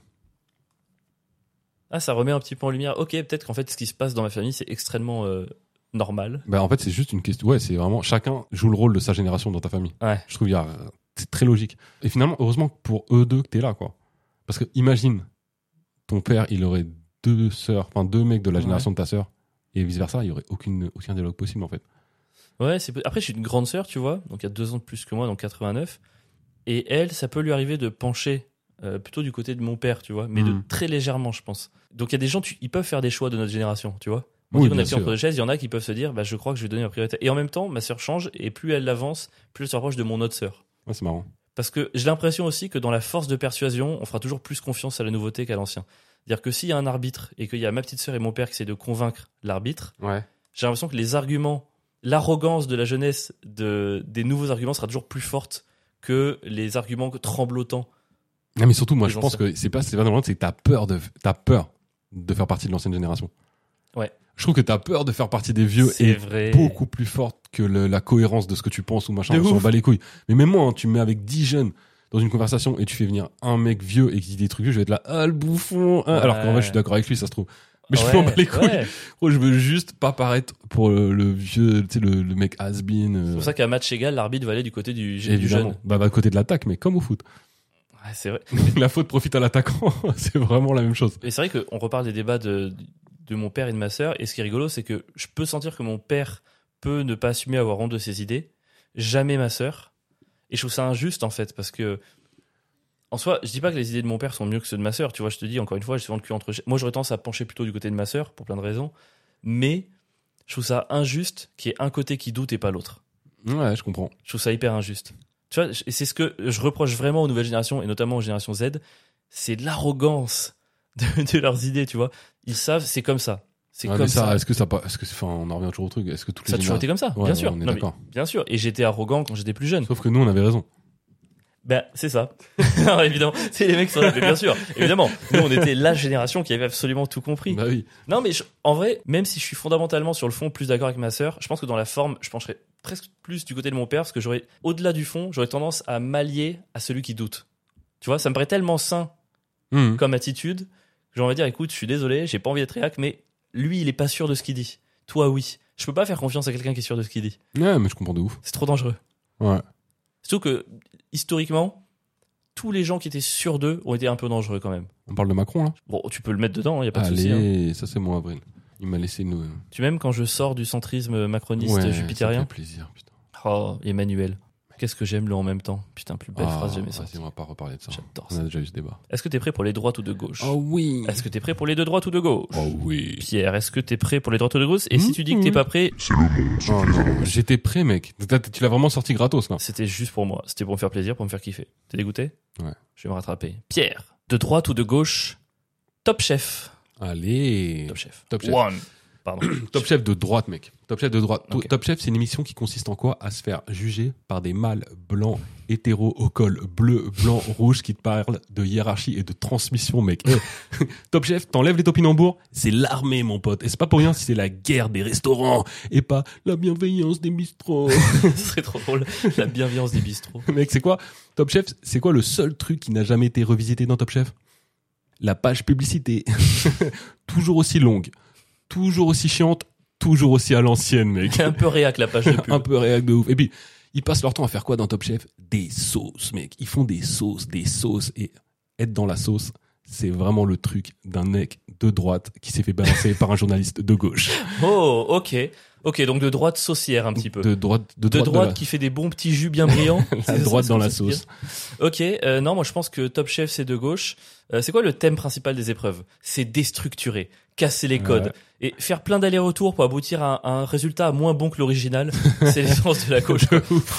Ah, ça remet un petit peu en lumière. Ok, peut-être qu'en fait, ce qui se passe dans ma famille, c'est extrêmement euh, normal. Bah, en fait, c'est juste une question. Ouais, c'est vraiment. Chacun joue le rôle de sa génération dans ta famille. Ouais. Je trouve il y a. C'est très logique. Et finalement, heureusement pour eux deux que t'es là, quoi. Parce que imagine, ton père, il aurait deux sœurs, enfin deux mecs de la Ouais. génération de ta sœur, et vice versa, il y aurait aucune, aucun dialogue possible, en fait. Ouais, c'est après je suis une grande sœur, tu vois, donc il y a deux ans de plus que moi, donc 89. Et elle, ça peut lui arriver de pencher euh, plutôt du côté de mon père, tu vois, mais de Mhm. très légèrement, je pense. Donc il y a des gens, tu- ils peuvent faire des choix de notre génération, tu vois. On Oui, dit qu'on entre deux chaises, il y en a qui peuvent se dire, bah je crois que je vais donner la priorité. Et en même temps, ma sœur change et plus elle avance, plus elle se rapproche de mon autre sœur. Ouais, c'est marrant. Parce que j'ai l'impression aussi que dans la force de persuasion, on fera toujours plus confiance à la nouveauté qu'à l'ancien. C'est-à-dire que s'il y a un arbitre et qu'il y a ma petite sœur et mon père qui essaient de convaincre l'arbitre, Ouais. j'ai l'impression que les arguments, l'arrogance de la jeunesse de, des nouveaux arguments sera toujours plus forte que les arguments tremblotants. Non, mais surtout, moi, je pense que c'est pas, c'est pas normal, c'est que t'as peur de, t'as peur de faire partie de l'ancienne génération. Ouais. Je trouve que t'as peur de faire partie des vieux et vrai. beaucoup plus forte que le- la cohérence de ce que tu penses ou machin. On s'en bat les couilles. Mais même moi, hein, tu me mets avec 10 jeunes dans une conversation et tu fais venir un mec vieux et qui dit des trucs vieux, je vais être là, ah le bouffon. hein. Alors qu'en vrai, je suis d'accord avec lui, ça se trouve. Mais je Ouais, m'en bats les couilles. ouais. Gros, je veux juste pas paraître pour le, le vieux, tu sais, le, le mec has-been. C'est euh, pour ça qu'à match égal, l'arbitre va aller du côté du, du jeune. Bah, bah, côté de l'attaque, mais comme au foot. Ouais, c'est vrai. [laughs] la faute profite à l'attaquant. [laughs] c'est vraiment la même chose. Et c'est vrai qu'on reparle des débats de, de mon père et de ma sœur. Et ce qui est rigolo, c'est que je peux sentir que mon père peut ne pas assumer avoir honte de ses idées, jamais ma sœur. Et je trouve ça injuste en fait, parce que en soi, je dis pas que les idées de mon père sont mieux que ceux de ma sœur. Tu vois, je te dis encore une fois, j'ai souvent le cul entre. Moi, j'aurais tendance à pencher plutôt du côté de ma sœur pour plein de raisons, mais je trouve ça injuste qu'il y ait un côté qui doute et pas l'autre. Ouais, je comprends. Je trouve ça hyper injuste. Tu vois, et c'est ce que je reproche vraiment aux nouvelles générations et notamment aux générations Z, c'est l'arrogance de, de leurs idées. Tu vois, ils savent, c'est comme ça. C'est Ouais, comme ça, ça. est-ce que ça, pas- est-ce que enfin, on en revient toujours au truc. Est-ce que toutes Ça a toujours été comme ça, Ouais, bien sûr. on est Non, mais d'accord. bien sûr. Et j'étais arrogant quand j'étais plus jeune. Sauf que nous, on avait raison. Ben, c'est ça. [laughs] Non, évidemment. C'est les mecs qui sont là. Mais bien sûr. Évidemment. Nous, on était la génération qui avait absolument tout compris. Bah oui. Non, mais je- en vrai, même si je suis fondamentalement sur le fond plus d'accord avec ma sœur, je pense que dans la forme, je pencherais presque plus du côté de mon père parce que j'aurais, au-delà du fond, j'aurais tendance à m'allier à celui qui doute. Tu vois, ça me paraît tellement sain Hum. comme attitude j'ai envie de dire, écoute, je suis désolé, j'ai pas envie d'être réac, mais lui, il est pas sûr de ce qu'il dit. Toi, oui. Je peux pas faire confiance à quelqu'un qui est sûr de ce qu'il dit. Ouais, mais je comprends de ouf. C'est trop dangereux. Ouais. Surtout que, historiquement, tous les gens qui étaient sûrs d'eux ont été un peu dangereux quand même. On parle de Macron, là? Bon, tu peux le mettre dedans, il y a pas de souci. hein. Allez, ça c'est moi, Avril. Il m'a laissé nous. Tu m'aimes quand je sors du centrisme macroniste Ouais, jupitérien Ça fait plaisir, putain. Oh, Emmanuel. Qu'est-ce que j'aime le en même temps. Putain, plus belle Ah, phrase jamais vas-y, sortie. on va pas reparler de ça. J'adore On ça. a déjà eu ce débat. Est-ce que t'es prêt pour les droites ou de gauche Oh oui. Est-ce que t'es prêt pour les de droite ou de gauche Oh oui. Pierre, est-ce que t'es prêt pour les droites ou de gauche Et si tu dis que t'es Mhm. pas prêt, Oh j'étais prêt, mec. Tu l'as vraiment sorti gratos, là. c'était juste pour moi. C'était pour me faire plaisir, pour me faire kiffer. T'es dégoûté Ouais. Je vais me rattraper. Pierre, de droite ou de gauche Top chef. Allez. Top chef. Top chef. One. Pardon. [clears throat] Top chef de droite, mec. Top chef de droite. Top chef, c'est une émission qui consiste en quoi? À se faire juger par des mâles blancs, hétéros, au col bleu, blanc, [laughs] rouge, qui te parlent de hiérarchie et de transmission, mec. Eh, [laughs] Top chef, t'enlèves les topinambours, c'est l'armée, mon pote. Et c'est pas pour rien si c'est la guerre des restaurants et pas la bienveillance des bistrots. [laughs] Ce serait trop drôle. La bienveillance des bistrots. mec, c'est quoi? Top chef, c'est quoi le seul truc qui n'a jamais été revisité dans Top chef? La page publicité. toujours aussi longue, toujours aussi chiante, toujours aussi à l'ancienne, mec. un peu réac la page de pub. [laughs] un peu réac de ouf. Et puis, ils passent leur temps à faire quoi dans Top Chef? Des sauces, mec. Ils font des sauces, des sauces. Et être dans la sauce, c'est vraiment le truc d'un mec de droite qui s'est fait balancer [laughs] par un journaliste de gauche. Oh, ok. Ok, donc de droite saucière un petit peu. De droite, de de droite, droite de la- qui fait des bons petits jus bien brillants. [laughs] la droite dans la sauce. Ok, euh, non, moi je pense que Top Chef c'est de gauche. Euh, c'est quoi le thème principal des épreuves? C'est déstructurer, casser les codes Ouais. Et faire plein d'allers-retours pour aboutir à un, à un résultat moins bon que l'original. [laughs] c'est l'essence de la [laughs] gauche.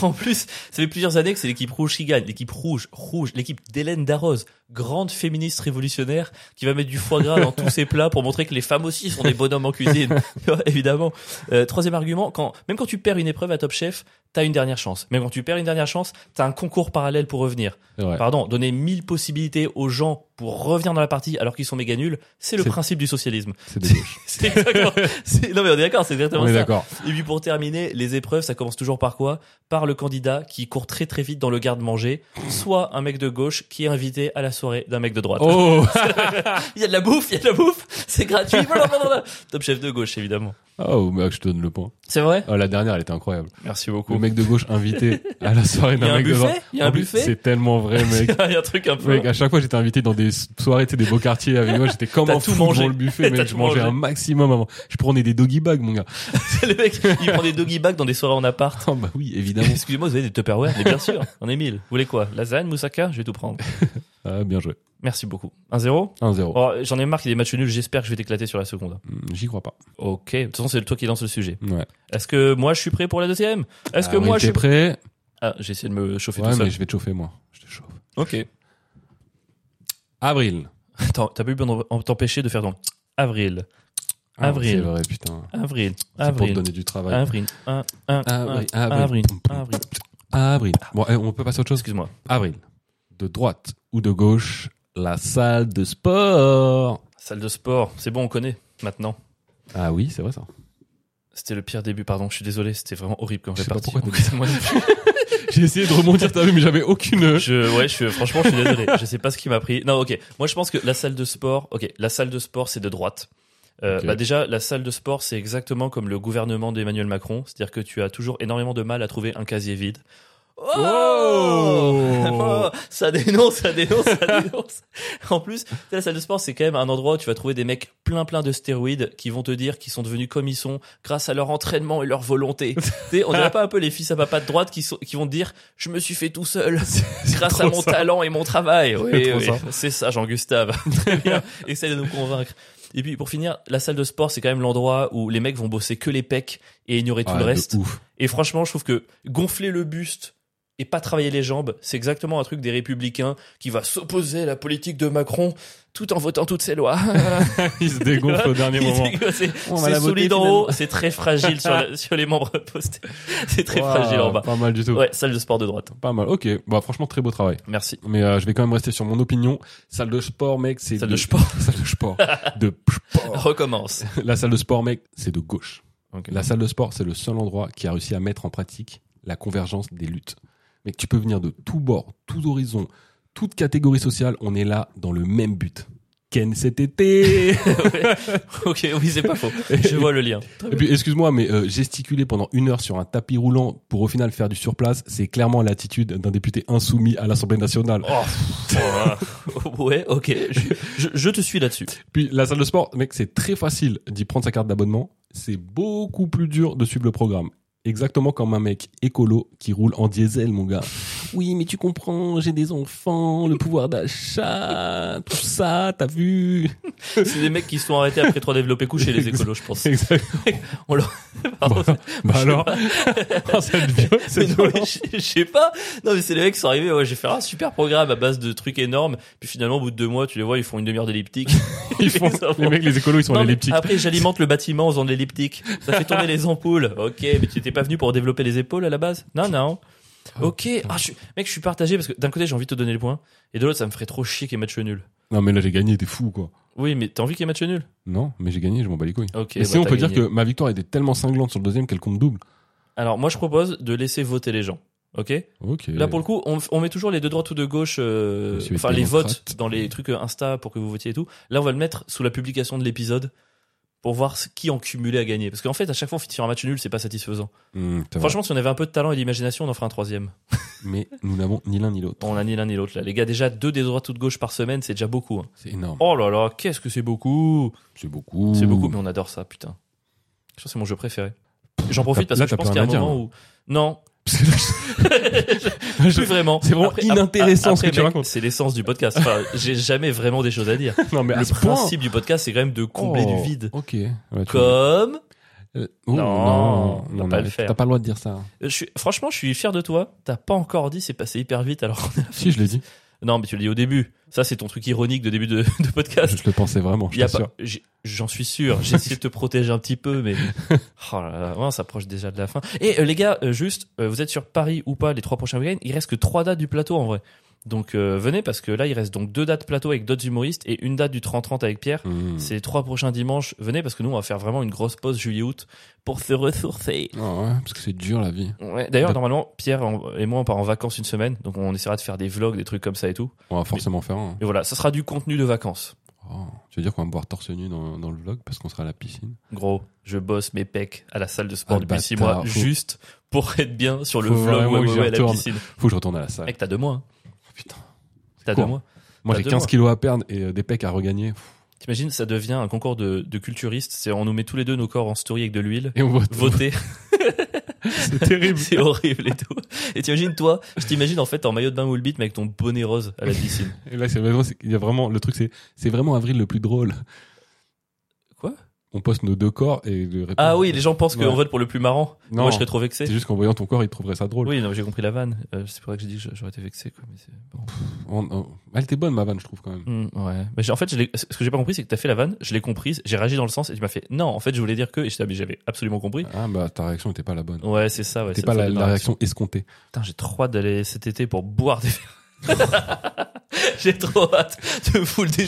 en plus, ça fait plusieurs années que c'est l'équipe rouge qui gagne. L'équipe rouge, rouge, l'équipe d'Hélène Darroze, grande féministe révolutionnaire qui va mettre du foie gras dans tous ses plats pour montrer que les femmes aussi sont des bonhommes en cuisine. [laughs] Évidemment. Euh, troisième argument, quand même quand tu perds une épreuve à Top Chef, t'as une dernière chance. Même quand tu perds une dernière chance, t'as un concours parallèle pour revenir. Pardon, donner mille possibilités aux gens pour revenir dans la partie alors qu'ils sont méga nuls, c'est le principe du socialisme. [laughs] C'est Non mais on est d'accord, c'est exactement On est ça. Et puis pour terminer, les épreuves, ça commence toujours par quoi? Par le candidat qui court très très vite dans le garde-manger, soit un mec de gauche qui est invité à la soirée d'un mec de droite. Oh [laughs] Il y a de la bouffe, il y a de la bouffe, c'est gratuit. Voilà, voilà, voilà. Top chef de gauche évidemment. Oh, mec, je te donne le point. C'est vrai Oh, la dernière, elle était incroyable. Merci beaucoup. Le mec de gauche invité à la soirée Il y a d'un un mec de buffet droite. Il y a un En buffet C'est tellement vrai, [laughs] mec. Il y a un truc un peu. Mec, à chaque fois j'étais invité dans des soirées, tu sais, des beaux quartiers avec moi, j'étais comme un tout fou devant le buffet, mec, je mangeais un maximum avant. Je prenais des doggy bags, mon gars. [laughs] C'est le mec, il prend des doggy bags dans des soirées en appart. Oh, bah oui, évidemment. Excusez-moi, vous avez des Tupperware Mais bien sûr, on est mille. Vous voulez quoi? Lasagne, moussaka? Je vais tout prendre. Ah, bien joué. Merci beaucoup. 1-0 1-0. Oh, J'en ai marre qu'il y ait des matchs nuls, j'espère que je vais t'éclater sur la seconde. Hmm, J'y crois pas. Ok, de toute façon c'est toi qui lance le sujet. Ouais. Est-ce que moi je suis prêt pour la deuxième? Est-ce que Ah, oui, moi je suis prêt? Ah, j'ai essayé de me chauffer Ouais, tout mais seul. je vais te chauffer, moi. Je te chauffe. Ok. Avril. Attends, t'as pas eu besoin de t'empêcher de faire ton avril, Ah, Avril. C'est vrai, putain. avril, C'est pour te avril, donner du travail. avril, un, un, Avril, un, avril. avril, avril. Avril. Bon, eh, on peut passer à autre chose? Excuse-moi. Avril. De droite ou de gauche, la salle de sport. Salle de sport, c'est bon, on connaît maintenant. Ah oui, c'est vrai ça. C'était le pire début, pardon, je suis désolé, c'était vraiment horrible quand j'ai parti. [laughs] [laughs] J'ai essayé de remonter, t'as vu, mais j'avais aucune. Je, ouais, je franchement, je suis désolé. Je sais pas ce qui m'a pris. Non, ok. Moi, je pense que la salle de sport, ok, la salle de sport, c'est de droite. Euh, bah déjà, la salle de sport, c'est exactement comme le gouvernement d'Emmanuel Macron. C'est-à-dire que tu as toujours énormément de mal à trouver un casier vide. Oh, Oh [laughs] ça dénonce, ça dénonce, ça dénonce. En plus, la salle de sport, c'est quand même un endroit où tu vas trouver des mecs plein plein de stéroïdes qui vont te dire qu'ils sont devenus comme ils sont grâce à leur entraînement et leur volonté. [laughs] tu sais, on dirait pas un peu les fils à papa de droite qui, sont, qui vont te dire je me suis fait tout seul [laughs] grâce à mon ça. talent et mon travail. Oui, oui, c'est ça, Jean-Gustave. Très bien. Essaye de nous convaincre. Et puis pour finir, la salle de sport, c'est quand même l'endroit où les mecs vont bosser que les pecs et ignorer tout le reste. Ouf. Et franchement, je trouve que gonfler le buste et pas travailler les jambes, c'est exactement un truc des républicains qui va s'opposer à la politique de Macron tout en votant toutes ses lois. [laughs] Il se dégonfle au dernier moment. c'est solide en haut, c'est très fragile sur, [laughs] la- sur les membres postés. [laughs] C'est très fragile en bas. Pas mal du tout. Ouais, salle de sport de droite. Pas mal. Ok. Bah, franchement, très beau travail. Merci. Mais euh, je vais quand même rester sur mon opinion. Salle de sport, mec, c'est Salle de sport. salle de sport. de sport. Recommence. La salle de sport, mec, c'est de gauche. La salle de sport, c'est le seul endroit qui a réussi à mettre en pratique la convergence des luttes. Mec, tu peux venir de tous bords, tous horizons, toute catégorie sociale. On est là dans le même but. Ken cet été. Ouais. [laughs] ok, oui, c'est pas faux. Je vois le lien. Et puis, excuse-moi, mais euh, gesticuler pendant une heure sur un tapis roulant pour au final faire du surplace, c'est clairement l'attitude d'un député insoumis à l'Assemblée nationale. Oh, oh, ouais, ok. Je, je- je te suis là-dessus. Puis la salle de sport, mec, c'est très facile d'y prendre sa carte d'abonnement. C'est beaucoup plus dur de suivre le programme. Exactement comme un mec écolo qui roule en diesel, mon gars. [laughs] Oui, mais tu comprends, j'ai des enfants, le pouvoir d'achat, tout ça, t'as vu? [laughs] C'est des mecs qui se sont arrêtés après trois développés couchés, les écolos, je pense. Exact. [laughs] On leur... Pardon. Bah alors, oh, c'est je sais pas. Non, mais c'est les mecs qui sont arrivés. Ouais, j'ai fait un super programme à base de trucs énormes. Puis finalement, au bout de deux mois, tu les vois, ils font une demi-heure d'elliptique. Ils font, les mecs, les écolos, ils sont Non, à mais l'elliptique. Après, j'alimente le bâtiment en faisant de l'elliptique. Ça fait tourner les ampoules. Ok, mais tu étais pas venu pour développer les épaules à la base? Non, non. Ok. Ah, je suis... Mec, je suis partagé parce que d'un côté, j'ai envie de te donner le point. Et de l'autre, ça me ferait trop chier qu'il y ait match nul. Non, mais là, j'ai gagné, t'es fou, quoi. Oui, mais t'as envie qu'il y ait match nul? Non, mais j'ai gagné, je m'en bats les couilles. Ok. Et bah, sinon, on t'as peut dire gagné. que ma victoire était tellement cinglante sur le deuxième qu'elle compte double. Alors, moi, je propose de laisser voter les gens. Ok? Ok. Là, pour le coup, on, on met toujours les de droite ou de gauche, euh, Monsieur est enfin les démocrate. votes dans les trucs euh, Insta pour que vous votiez et tout. Là, on va le mettre sous la publication de l'épisode pour voir qui en cumulé a gagné. Parce qu'en fait, à chaque fois, on finit sur un match nul, c'est pas satisfaisant. Vrai. Franchement, si on avait un peu de talent et d'imagination, on en ferait un troisième. [laughs] Mais nous n'avons ni l'un ni l'autre. On a ni l'un ni l'autre là. Les gars, déjà deux des droites ou de gauche par semaine, c'est déjà beaucoup. hein. C'est énorme. Oh là là, qu'est-ce que c'est beaucoup C'est beaucoup. C'est beaucoup, mais on adore ça, putain. Je pense que c'est mon jeu préféré. J'en profite parce Là, que je pense qu'il y a un moment où non, Je- [laughs] plus vraiment. C'est vraiment Après- inintéressant ce après, que tu mec, racontes. C'est l'essence du podcast. Enfin, j'ai jamais vraiment des choses à dire. [laughs] non, mais Le ce point. principe du podcast, c'est quand même de combler Oh, du vide. Ok. Ouais, tu- Comme. Euh, oh, Non, non, pas non, le faire. T'as pas le droit de dire ça. Euh, Je suis, franchement, je suis fier de toi. T'as pas encore dit, c'est passé hyper vite alors. Si, je l'ai dit. Non, mais tu l'as dit au début. Ça, c'est ton truc ironique de début de, [laughs] de podcast. Je le pensais vraiment, je t'assure. J'en suis sûr. J'ai essayé de te protéger un petit peu, mais [laughs] oh là là, on s'approche déjà de la fin. Et euh, les gars, euh, juste, euh, vous êtes sur Paris ou pas les trois prochains week-ends Il reste que trois dates du plateau en vrai. Donc euh, venez parce que là, il reste donc deux dates plateau avec d'autres humoristes et une date du 30-30 avec Pierre. Hmm. C'est les trois prochains dimanches. Venez parce que nous, on va faire vraiment une grosse pause juillet-août pour se ressourcer. Ah ouais, parce que c'est dur la vie. Ouais. D'ailleurs, De- normalement, Pierre et moi, on part en vacances une semaine, donc on essaiera de faire des vlogs, des trucs comme ça et tout. On va forcément faire un. Et voilà, ça sera du contenu de vacances. Oh, tu veux dire qu'on va me voir torse nu dans, dans le vlog parce qu'on sera à la piscine? Gros, je bosse mes pecs à la salle de sport Ah, depuis six bâtard, mois, faut- juste pour être bien sur le Faut vlog vraiment ouais, ouais, ouais, à la piscine. Faut que je retourne à la salle. Mec, t'as deux mois. Hein. Putain. T'as Quoi deux mois. Moi j'ai deux 15 mois. kilos à perdre et euh, des pecs à regagner. T'imagines, ça devient un concours de, de culturistes. C'est on nous met tous les deux nos corps en story avec de l'huile. Et on vote. Voter, [laughs] C'est terrible. [laughs] c'est horrible et tout. Et t'imagines toi, je t'imagine en fait en maillot de bain ou le beat, mais avec ton bonnet rose à la piscine. Et là, c'est vraiment, c'est- il y a vraiment, le truc, c'est, c'est vraiment avril le plus drôle. On poste nos deux corps et le réponse- Ah oui, les gens pensent qu'on Ouais. vote pour le plus marrant. Non. Moi, je serais trop vexé. C'est juste qu'en voyant ton corps, ils trouveraient ça drôle. Oui, non, j'ai compris la vanne. Euh, c'est pour ça que j'ai dit que j'aurais été vexé. Quoi, mais. On- on- Elle était bonne, ma vanne, je trouve, quand même. Hmm, ouais. Mais en fait, je ce que j'ai pas compris, c'est que t'as fait la vanne, je l'ai comprise, j'ai réagi dans le sens et tu m'as fait non. En fait, je voulais dire que et j'avais absolument compris. Ah, bah, ta réaction était pas la bonne. Ouais, c'est ça. Ouais, C'était c'est pas le la, de réaction escomptée. Putain, j'ai trop hâte d'aller cet été pour boire des. [laughs] j'ai trop hâte de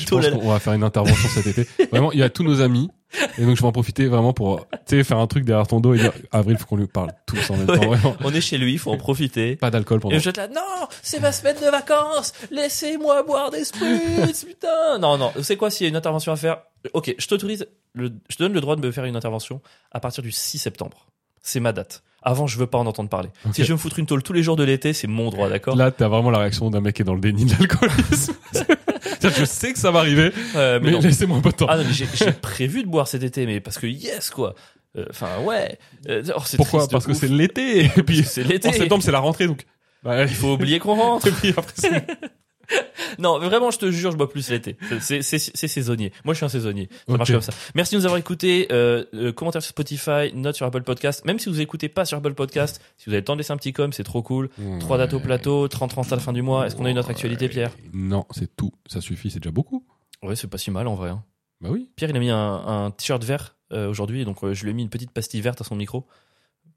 taux pense là. qu'on va faire une intervention cet été. Vraiment, il y a tous nos amis. Et donc, je vais en profiter vraiment pour, faire un truc derrière ton dos et dire, Avril, faut qu'on lui parle tous en même temps. Ouais. On est chez lui, faut en profiter. Pas d'alcool pendant. Et je te là, non, c'est ma semaine de vacances, laissez-moi boire des spritz, putain. Non, non, c'est quoi s'il y a une intervention à faire? Ok, je t'autorise, je te donne le droit de me faire une intervention à partir du 6 septembre. C'est ma date. Avant, je veux pas en entendre parler. Si je veux me foutre une tôle tous les jours de l'été, c'est mon droit, d'accord Là, t'as vraiment la réaction d'un mec qui est dans le déni de l'alcoolisme. [laughs] Je sais que ça va arriver, Euh, mais mais, laissez-moi un peu de temps. Ah j'ai prévu de boire cet été, mais parce que yes, quoi. Euh, Enfin, ouais. Euh, oh, Pourquoi Parce que c'est l'été. Et puis, c'est l'été. en septembre, c'est la rentrée, donc. Bah, Il faut oublier qu'on rentre. Et puis après, c'est- [laughs] [laughs] Non, vraiment, je te jure, je bois plus l'été. C'est- saisonnier. Moi, je suis un saisonnier. Ça marche comme ça. Merci de nous avoir écoutés. Euh, euh, commentaires sur Spotify, notes sur Apple Podcast. Même si vous écoutez pas sur Apple Podcast, si vous avez le temps de laisser un petit com, c'est trop cool. Trois dates au plateau, 30 30 à la fin du mois. Est-ce qu'on a une autre actualité, Pierre? Non, c'est tout. Ça suffit, c'est déjà beaucoup. Ouais, c'est pas si mal en vrai. hein. Bah oui. Pierre, il a mis un, un t-shirt vert euh, aujourd'hui, donc euh, je lui ai mis une petite pastille verte à son micro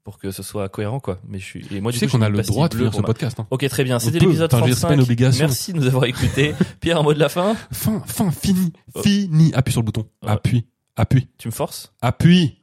pour que ce soit cohérent, quoi. Mais je suis et moi Tu du sais qu'on a le droit de finir ce podcast. hein. Ok, très bien. C'était l'épisode Enfin, je veux dire, c'est pas 35. une obligation. Merci de nous avoir écoutés. [laughs] Pierre, un mot de la fin? Fin, fin, fini, Oh. fini. Appuie sur le bouton. Appuie, appuie, Tu me forces? Appuie.